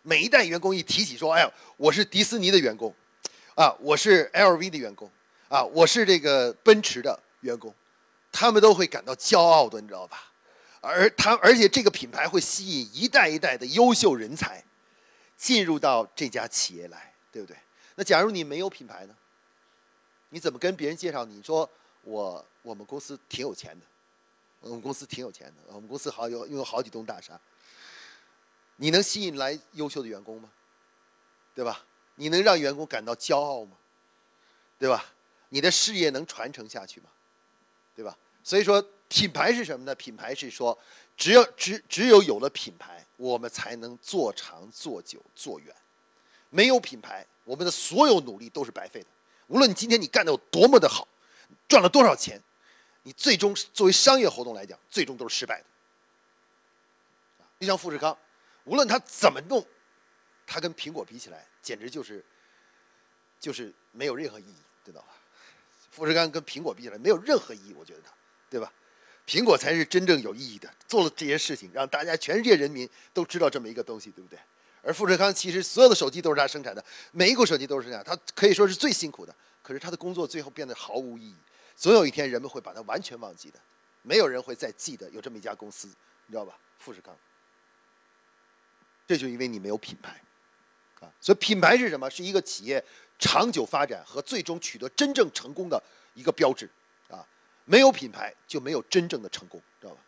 每一代员工一提起说：“哎呀，我是迪士尼的员工，啊，我是 LV 的员工，啊，我是这个奔驰的员工”，他们都会感到骄傲的，你知道吧？而他而且这个品牌会吸引一代一代的优秀人才进入到这家企业来，对不对？那假如你没有品牌呢？你怎么跟别人介绍？你说我。我们公司挺有钱的，我们公司挺有钱的，我们公司好有拥有好几栋大厦。你能吸引来优秀的员工吗？对吧？你能让员工感到骄傲吗？对吧？你的事业能传承下去吗？对吧？所以说，品牌是什么呢？品牌是说，只有只只有有了品牌，我们才能做长做久做远。没有品牌，我们的所有努力都是白费的。无论你今天你干的有多么的好，赚了多少钱。你最终作为商业活动来讲，最终都是失败的。就像富士康，无论他怎么弄，他跟苹果比起来，简直就是，就是没有任何意义，知道吧？富士康跟苹果比起来，没有任何意义，我觉得它，对吧？苹果才是真正有意义的，做了这些事情，让大家全世界人民都知道这么一个东西，对不对？而富士康其实所有的手机都是他生产的，每一个手机都是这样，他可以说是最辛苦的，可是他的工作最后变得毫无意义。总有一天，人们会把它完全忘记的，没有人会再记得有这么一家公司，你知道吧？富士康。这就因为你没有品牌，啊，所以品牌是什么？是一个企业长久发展和最终取得真正成功的一个标志，啊，没有品牌就没有真正的成功，知道吧？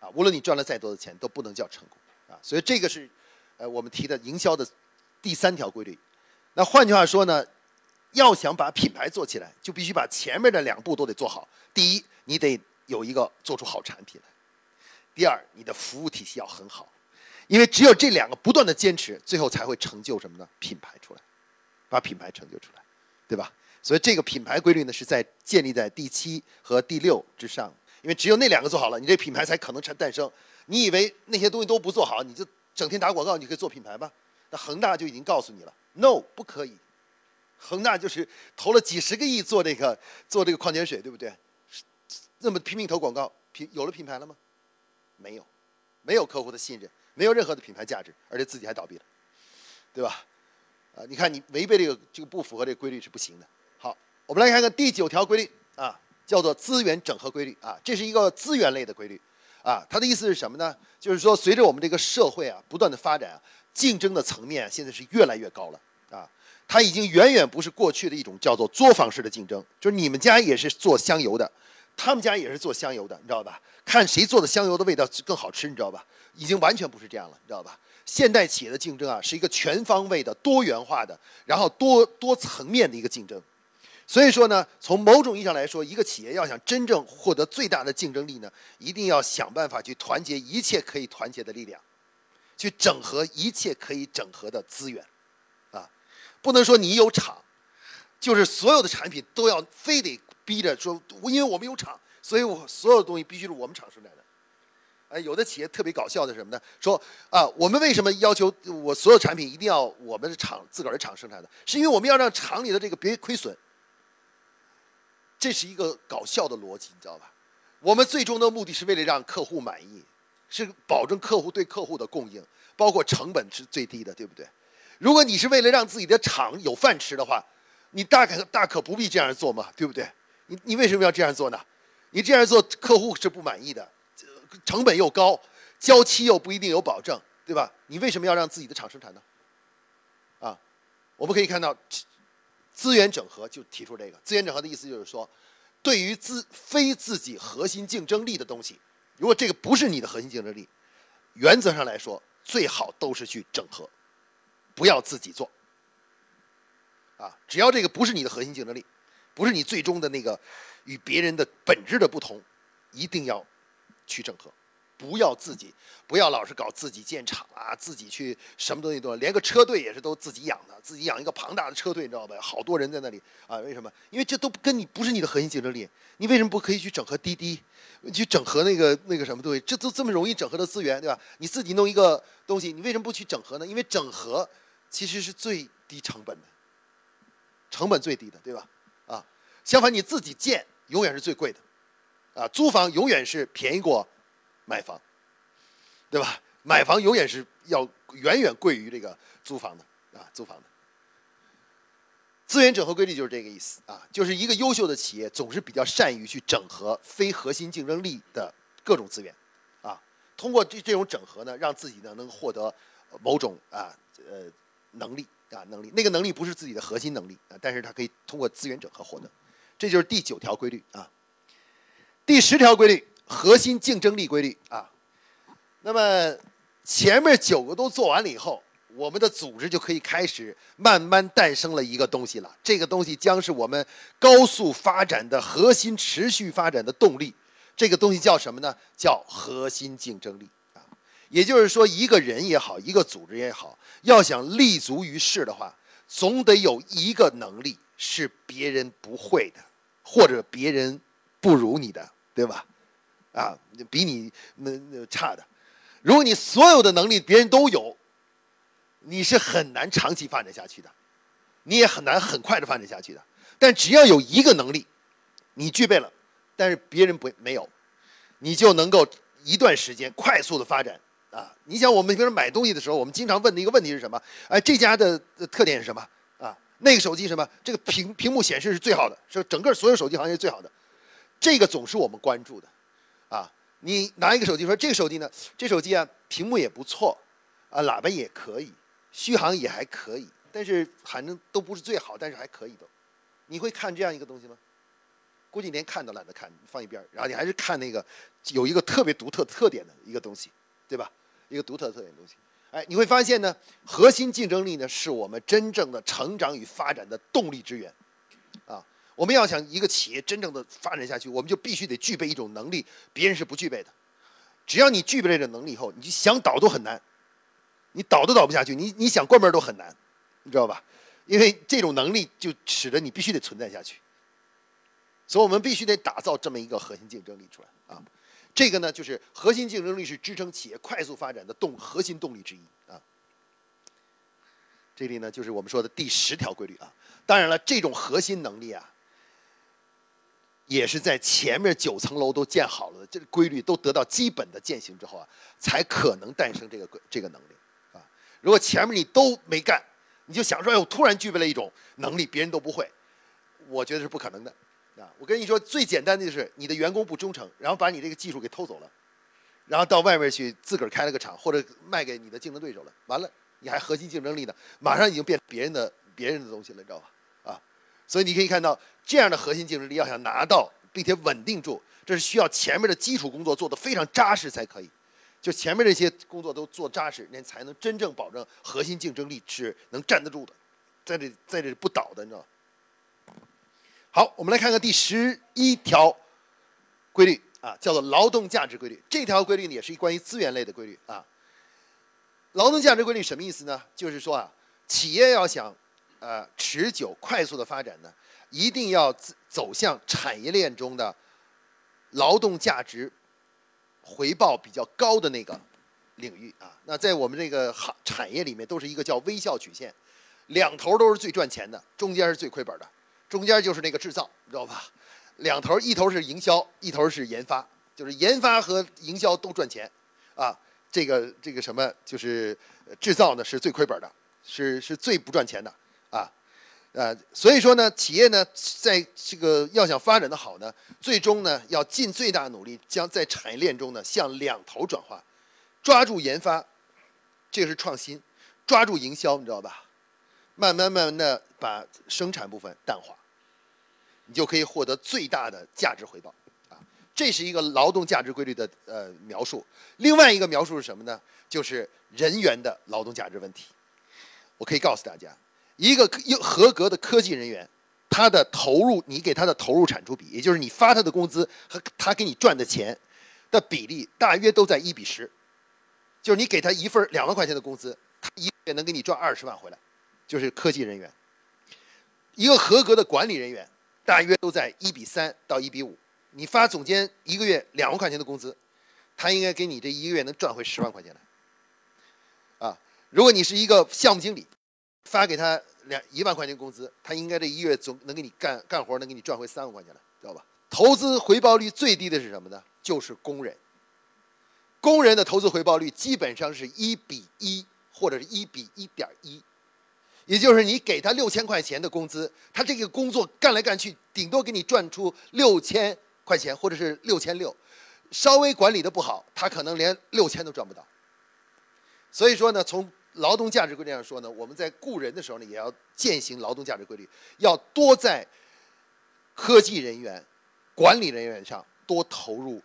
啊，无论你赚了再多的钱，都不能叫成功，啊，所以这个是，呃，我们提的营销的第三条规律。那换句话说呢？要想把品牌做起来，就必须把前面的两步都得做好。第一，你得有一个做出好产品来；第二，你的服务体系要很好。因为只有这两个不断的坚持，最后才会成就什么呢？品牌出来，把品牌成就出来，对吧？所以这个品牌规律呢，是在建立在第七和第六之上。因为只有那两个做好了，你这品牌才可能产诞生。你以为那些东西都不做好，你就整天打广告，你可以做品牌吗？那恒大就已经告诉你了，no，不可以。恒大就是投了几十个亿做这个做这个矿泉水，对不对？那么拼命投广告，品有了品牌了吗？没有，没有客户的信任。没有任何的品牌价值，而且自己还倒闭了，对吧？啊，你看你违背这个这个不符合这个规律是不行的。好，我们来看看第九条规律啊，叫做资源整合规律啊，这是一个资源类的规律啊。它的意思是什么呢？就是说随着我们这个社会啊不断的发展啊，竞争的层面现在是越来越高了啊。它已经远远不是过去的一种叫做作坊式的竞争，就是你们家也是做香油的，他们家也是做香油的，你知道吧？看谁做的香油的味道更好吃，你知道吧？已经完全不是这样了，你知道吧？现代企业的竞争啊，是一个全方位的、多元化的，然后多多层面的一个竞争。所以说呢，从某种意义上来说，一个企业要想真正获得最大的竞争力呢，一定要想办法去团结一切可以团结的力量，去整合一切可以整合的资源，不能说你有厂，就是所有的产品都要非得逼着说，因为我们有厂，所以我所有的东西必须是我们厂生产的。哎，有的企业特别搞笑的是什么呢？说啊，我们为什么要求我所有产品一定要我们的厂自个儿的厂生产的？是因为我们要让厂里的这个别亏损。这是一个搞笑的逻辑，你知道吧？我们最终的目的是为了让客户满意，是保证客户对客户的供应，包括成本是最低的，对不对？如果你是为了让自己的厂有饭吃的话，你大可大可不必这样做嘛，对不对？你你为什么要这样做呢？你这样做，客户是不满意的。成本又高，交期又不一定有保证，对吧？你为什么要让自己的厂生产呢？啊，我们可以看到，资源整合就提出这个。资源整合的意思就是说，对于自非自己核心竞争力的东西，如果这个不是你的核心竞争力，原则上来说，最好都是去整合，不要自己做。啊，只要这个不是你的核心竞争力，不是你最终的那个与别人的本质的不同，一定要。去整合，不要自己，不要老是搞自己建厂啊，自己去什么东西都，连个车队也是都自己养的，自己养一个庞大的车队，你知道吧？好多人在那里啊，为什么？因为这都跟你不是你的核心竞争力，你为什么不可以去整合滴滴，去整合那个那个什么东西？这都这么容易整合的资源，对吧？你自己弄一个东西，你为什么不去整合呢？因为整合其实是最低成本的，成本最低的，对吧？啊，相反你自己建永远是最贵的。啊，租房永远是便宜过买房，对吧？买房永远是要远远贵于这个租房的啊，租房的。资源整合规律就是这个意思啊，就是一个优秀的企业总是比较善于去整合非核心竞争力的各种资源，啊，通过这这种整合呢，让自己呢能获得某种啊呃能力啊能力，那个能力不是自己的核心能力啊，但是它可以通过资源整合获得，这就是第九条规律啊。第十条规律，核心竞争力规律啊。那么前面九个都做完了以后，我们的组织就可以开始慢慢诞生了一个东西了。这个东西将是我们高速发展的核心、持续发展的动力。这个东西叫什么呢？叫核心竞争力。也就是说，一个人也好，一个组织也好，要想立足于世的话，总得有一个能力是别人不会的，或者别人不如你的。对吧？啊，比你那那差的，如果你所有的能力别人都有，你是很难长期发展下去的，你也很难很快的发展下去的。但只要有一个能力，你具备了，但是别人不没有，你就能够一段时间快速的发展啊！你想，我们平时买东西的时候，我们经常问的一个问题是什么？哎，这家的特点是什么？啊，那个手机什么？这个屏屏幕显示是最好的，是整个所有手机行业最好的。这个总是我们关注的，啊，你拿一个手机说这个手机呢，这手机啊，屏幕也不错，啊，喇叭也可以，续航也还可以，但是反正都不是最好，但是还可以都。你会看这样一个东西吗？估计连看都懒得看，放一边然后你还是看那个有一个特别独特特点的一个东西，对吧？一个独特的特点东西。哎，你会发现呢，核心竞争力呢，是我们真正的成长与发展的动力之源。啊我们要想一个企业真正的发展下去，我们就必须得具备一种能力，别人是不具备的。只要你具备了这能力以后，你想倒都很难，你倒都倒不下去，你你想关门都很难，你知道吧？因为这种能力就使得你必须得存在下去。所以我们必须得打造这么一个核心竞争力出来啊！这个呢，就是核心竞争力是支撑企业快速发展的动核心动力之一啊。这里呢，就是我们说的第十条规律啊。当然了，这种核心能力啊，也是在前面九层楼都建好了的，这个规律都得到基本的践行之后啊，才可能诞生这个这个能力啊。如果前面你都没干，你就想说，哎，我突然具备了一种能力，别人都不会，我觉得是不可能的。啊，我跟你说，最简单的就是你的员工不忠诚，然后把你这个技术给偷走了，然后到外面去自个儿开了个厂，或者卖给你的竞争对手了，完了你还核心竞争力呢，马上已经变别人的别人的东西了，你知道吧？啊，所以你可以看到这样的核心竞争力要想拿到并且稳定住，这是需要前面的基础工作做得非常扎实才可以，就前面这些工作都做扎实，那才能真正保证核心竞争力是能站得住的，在这在这不倒的，你知道。好，我们来看看第十一条规律啊，叫做劳动价值规律。这条规律呢，也是关于资源类的规律啊。劳动价值规律什么意思呢？就是说啊，企业要想呃持久快速的发展呢，一定要走向产业链中的劳动价值回报比较高的那个领域啊。那在我们这个行产业里面，都是一个叫微笑曲线，两头都是最赚钱的，中间是最亏本的。中间就是那个制造，你知道吧？两头，一头是营销，一头是研发，就是研发和营销都赚钱，啊，这个这个什么，就是制造呢是最亏本的，是是最不赚钱的，啊，呃，所以说呢，企业呢在这个要想发展的好呢，最终呢要尽最大努力，将在产业链中呢向两头转化，抓住研发，这个是创新，抓住营销，你知道吧？慢慢慢慢的把生产部分淡化，你就可以获得最大的价值回报，啊，这是一个劳动价值规律的呃描述。另外一个描述是什么呢？就是人员的劳动价值问题。我可以告诉大家，一个又合格的科技人员，他的投入，你给他的投入产出比，也就是你发他的工资和他给你赚的钱的比例，大约都在一比十，就是你给他一份两万块钱的工资，他一个月能给你赚二十万回来。就是科技人员，一个合格的管理人员，大约都在一比三到一比五。你发总监一个月两万块钱的工资，他应该给你这一个月能赚回十万块钱来。啊，如果你是一个项目经理，发给他两一万块钱工资，他应该这一月总能给你干干活，能给你赚回三万块钱来，知道吧？投资回报率最低的是什么呢？就是工人。工人的投资回报率基本上是一比一或者是一比一点一。也就是你给他六千块钱的工资，他这个工作干来干去，顶多给你赚出六千块钱，或者是六千六，稍微管理的不好，他可能连六千都赚不到。所以说呢，从劳动价值规律上说呢，我们在雇人的时候呢，也要践行劳动价值规律，要多在科技人员、管理人员上多投入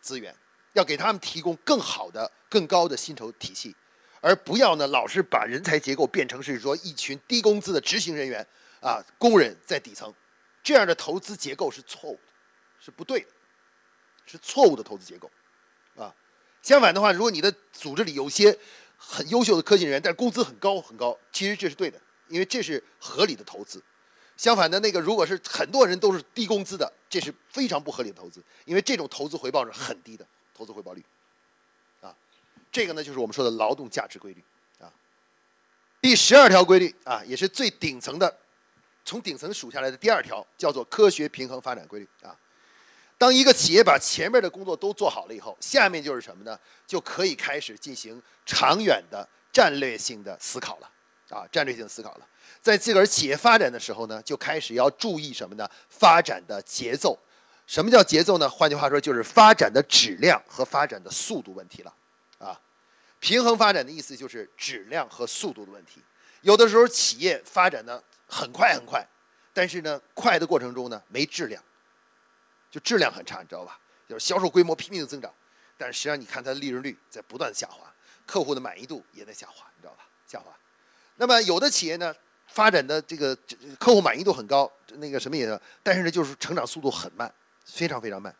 资源，要给他们提供更好的、更高的薪酬体系。而不要呢，老是把人才结构变成是说一群低工资的执行人员，啊，工人在底层，这样的投资结构是错误的，是不对的，是错误的投资结构，啊，相反的话，如果你的组织里有些很优秀的科技人员，但工资很高很高，其实这是对的，因为这是合理的投资。相反的那个，如果是很多人都是低工资的，这是非常不合理的投资，因为这种投资回报是很低的投资回报率。这个呢，就是我们说的劳动价值规律啊。第十二条规律啊，也是最顶层的，从顶层数下来的第二条，叫做科学平衡发展规律啊。当一个企业把前面的工作都做好了以后，下面就是什么呢？就可以开始进行长远的战略性的思考了啊，战略性思考了。在自个儿企业发展的时候呢，就开始要注意什么呢？发展的节奏。什么叫节奏呢？换句话说，就是发展的质量和发展的速度问题了。平衡发展的意思就是质量和速度的问题。有的时候企业发展的很快很快，但是呢，快的过程中呢没质量，就质量很差，你知道吧？就是销售规模拼命的增长，但是实际上你看它的利润率在不断下滑，客户的满意度也在下滑，你知道吧？下滑。那么有的企业呢，发展的这个客户满意度很高，那个什么也，但是呢，就是成长速度很慢，非常非常慢。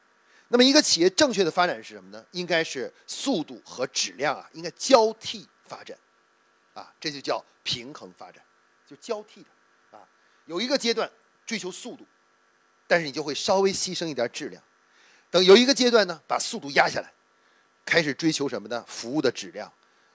那么一个企业正确的发展是什么呢？应该是速度和质量啊，应该交替发展，啊，这就叫平衡发展，就交替的，啊，有一个阶段追求速度，但是你就会稍微牺牲一点质量，等有一个阶段呢，把速度压下来，开始追求什么呢？服务的质量，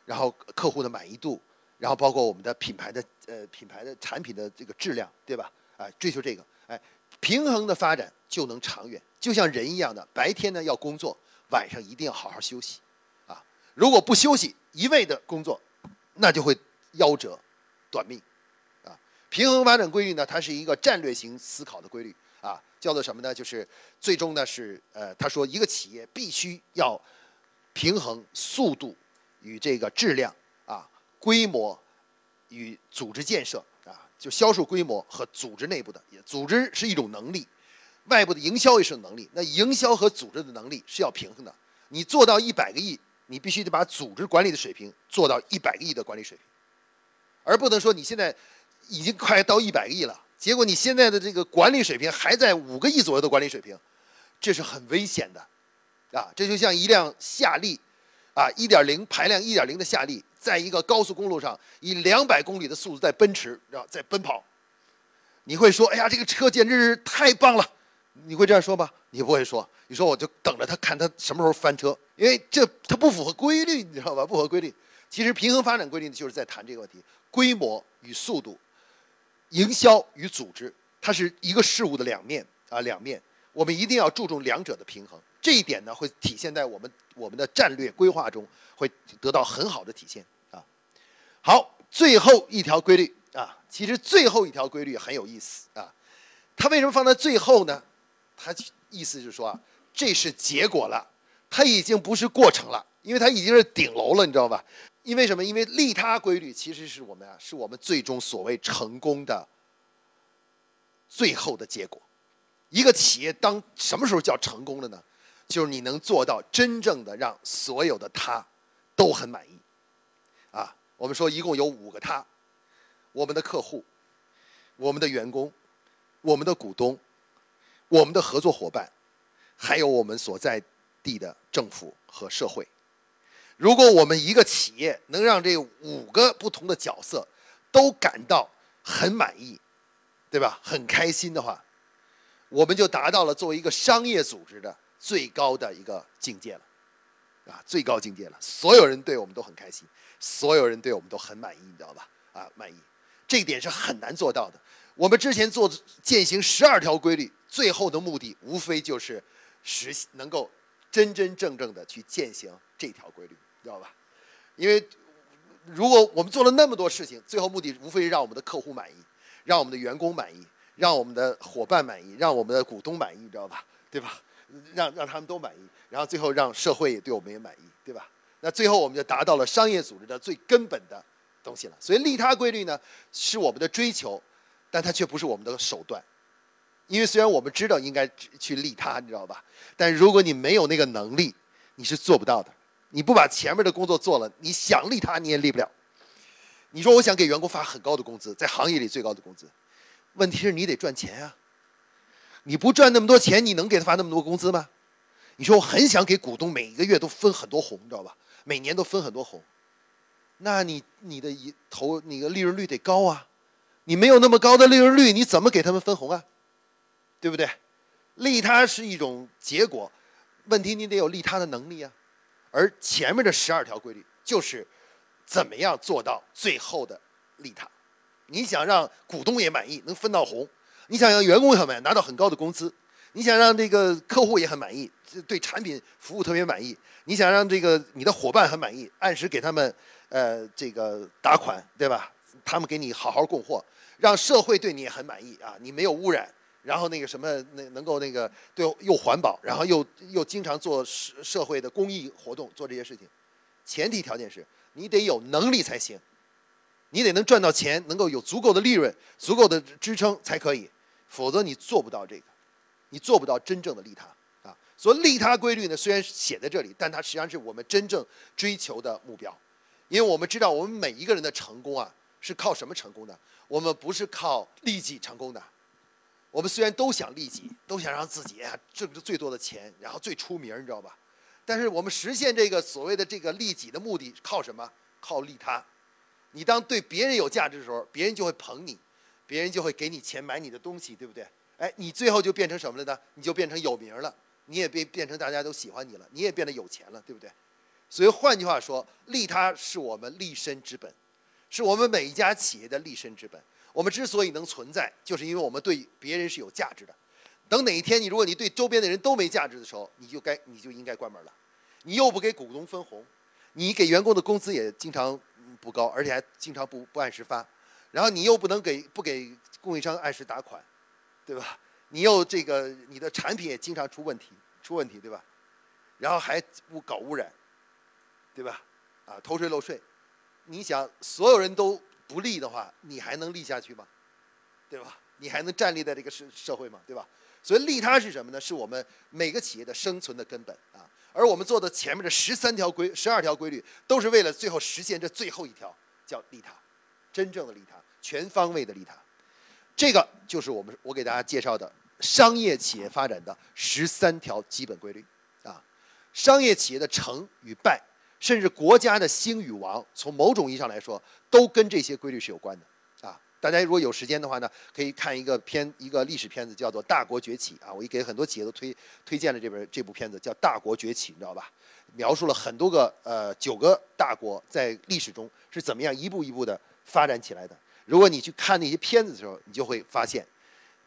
然后客户的满意度，然后包括我们的品牌的呃品牌的产品的这个质量，对吧？哎，追求这个，哎，平衡的发展就能长远。就像人一样的，白天呢要工作，晚上一定要好好休息，啊，如果不休息，一味的工作，那就会夭折，短命，啊，平衡发展规律呢，它是一个战略型思考的规律，啊，叫做什么呢？就是最终呢是，呃，他说一个企业必须要平衡速度与这个质量，啊，规模与组织建设，啊，就销售规模和组织内部的，组织是一种能力。外部的营销也是能力，那营销和组织的能力是要平衡的。你做到一百个亿，你必须得把组织管理的水平做到一百个亿的管理水平，而不能说你现在已经快到一百个亿了，结果你现在的这个管理水平还在五个亿左右的管理水平，这是很危险的，啊，这就像一辆夏利，啊，一点零排量一点零的夏利，在一个高速公路上以两百公里的速度在奔驰，啊，在奔跑，你会说，哎呀，这个车简直是太棒了。你会这样说吗？你不会说。你说我就等着他看他什么时候翻车，因为这它不符合规律，你知道吧？不合规律。其实平衡发展规律就是在谈这个问题：规模与速度，营销与组织，它是一个事物的两面啊，两面。我们一定要注重两者的平衡。这一点呢，会体现在我们我们的战略规划中，会得到很好的体现啊。好，最后一条规律啊，其实最后一条规律很有意思啊。它为什么放在最后呢？他意思就是说啊，这是结果了，它已经不是过程了，因为它已经是顶楼了，你知道吧？因为什么？因为利他规律其实是我们啊，是我们最终所谓成功的最后的结果。一个企业当什么时候叫成功了呢？就是你能做到真正的让所有的他都很满意。啊，我们说一共有五个他：我们的客户、我们的员工、我们的股东。我们的合作伙伴，还有我们所在地的政府和社会，如果我们一个企业能让这五个不同的角色都感到很满意，对吧？很开心的话，我们就达到了作为一个商业组织的最高的一个境界了，啊，最高境界了。所有人对我们都很开心，所有人对我们都很满意，你知道吧？啊，满意，这一点是很难做到的。我们之前做践行十二条规律。最后的目的无非就是实能够真真正正的去践行这条规律，知道吧？因为如果我们做了那么多事情，最后目的无非是让我们的客户满意，让我们的员工满意，让我们的伙伴满意，让我们的股东满意，知道吧？对吧？让让他们都满意，然后最后让社会也对我们也满意，对吧？那最后我们就达到了商业组织的最根本的东西了。所以利他规律呢，是我们的追求，但它却不是我们的手段。因为虽然我们知道应该去利他，你知道吧？但如果你没有那个能力，你是做不到的。你不把前面的工作做了，你想利他你也利不了。你说我想给员工发很高的工资，在行业里最高的工资，问题是你得赚钱啊。你不赚那么多钱，你能给他发那么多工资吗？你说我很想给股东每一个月都分很多红，你知道吧？每年都分很多红，那你你的一投你的利润率得高啊。你没有那么高的利润率，你怎么给他们分红啊？对不对？利他是一种结果，问题你得有利他的能力啊。而前面的十二条规律就是怎么样做到最后的利他。你想让股东也满意，能分到红；你想让员工也满意，拿到很高的工资；你想让这个客户也很满意，对产品服务特别满意；你想让这个你的伙伴很满意，按时给他们呃这个打款，对吧？他们给你好好供货，让社会对你也很满意啊，你没有污染。然后那个什么，那能够那个对又环保，然后又又经常做社社会的公益活动，做这些事情，前提条件是你得有能力才行，你得能赚到钱，能够有足够的利润，足够的支撑才可以，否则你做不到这个，你做不到真正的利他啊。所以利他规律呢，虽然写在这里，但它实际上是我们真正追求的目标，因为我们知道我们每一个人的成功啊，是靠什么成功的？我们不是靠利己成功的。我们虽然都想利己，都想让自己挣着最多的钱，然后最出名，你知道吧？但是我们实现这个所谓的这个利己的目的，靠什么？靠利他。你当对别人有价值的时候，别人就会捧你，别人就会给你钱买你的东西，对不对？哎，你最后就变成什么了呢？你就变成有名了，你也变变成大家都喜欢你了，你也变得有钱了，对不对？所以换句话说，利他是我们立身之本，是我们每一家企业的立身之本。我们之所以能存在，就是因为我们对别人是有价值的。等哪一天你如果你对周边的人都没价值的时候，你就该你就应该关门了。你又不给股东分红，你给员工的工资也经常不高，而且还经常不不按时发，然后你又不能给不给供应商按时打款，对吧？你又这个你的产品也经常出问题出问题，对吧？然后还污搞污染，对吧？啊，偷税漏税，你想所有人都。不利的话，你还能立下去吗？对吧？你还能站立在这个社社会吗？对吧？所以利他是什么呢？是我们每个企业的生存的根本啊。而我们做的前面的十三条规、十二条规律，都是为了最后实现这最后一条，叫利他，真正的利他，全方位的利他。这个就是我们我给大家介绍的商业企业发展的十三条基本规律啊。商业企业的成与败。甚至国家的兴与亡，从某种意义上来说，都跟这些规律是有关的啊！大家如果有时间的话呢，可以看一个片，一个历史片子，叫做《大国崛起》啊！我也给很多企业都推推荐了这本这部片子，叫《大国崛起》，你知道吧？描述了很多个呃九个大国在历史中是怎么样一步一步的发展起来的。如果你去看那些片子的时候，你就会发现，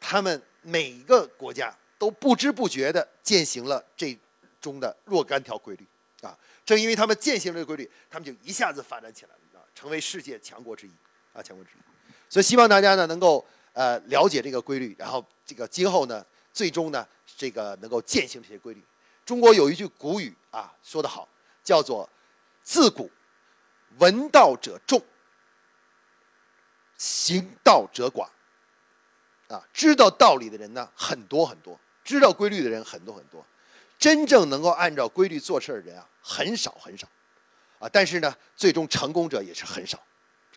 他们每一个国家都不知不觉地践行了这中的若干条规律。啊，正因为他们践行这个规律，他们就一下子发展起来了，啊，成为世界强国之一，啊，强国之一。所以希望大家呢能够呃了解这个规律，然后这个今后呢，最终呢这个能够践行这些规律。中国有一句古语啊，说得好，叫做“自古闻道者众，行道者寡”。啊，知道道理的人呢很多很多，知道规律的人很多很多。真正能够按照规律做事的人啊，很少很少，啊，但是呢，最终成功者也是很少，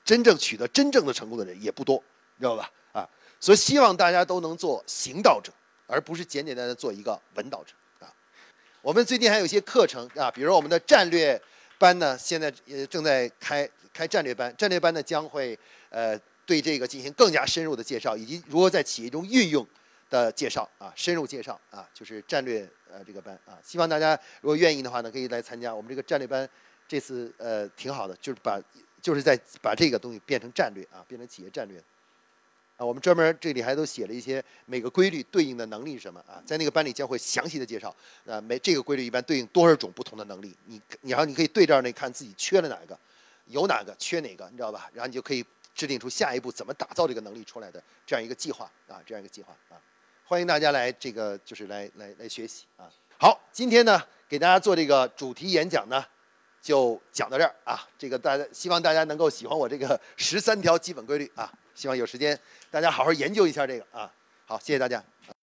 真正取得真正的成功的人也不多，知道吧？啊，所以希望大家都能做行道者，而不是简简单单做一个闻道者啊。我们最近还有一些课程啊，比如我们的战略班呢，现在也正在开开战略班，战略班呢将会呃对这个进行更加深入的介绍，以及如何在企业中运用的介绍啊，深入介绍啊，就是战略。呃，这个班啊，希望大家如果愿意的话呢，可以来参加我们这个战略班。这次呃挺好的，就是把就是在把这个东西变成战略啊，变成企业战略。啊，我们专门这里还都写了一些每个规律对应的能力是什么啊，在那个班里将会详细的介绍。啊，每这个规律一般对应多少种不同的能力，你然后你可以对照那看自己缺了哪个，有哪个缺哪个，你知道吧？然后你就可以制定出下一步怎么打造这个能力出来的这样一个计划啊，这样一个计划啊。欢迎大家来，这个就是来来来学习啊。好，今天呢给大家做这个主题演讲呢，就讲到这儿啊。这个大家希望大家能够喜欢我这个十三条基本规律啊。希望有时间大家好好研究一下这个啊。好，谢谢大家。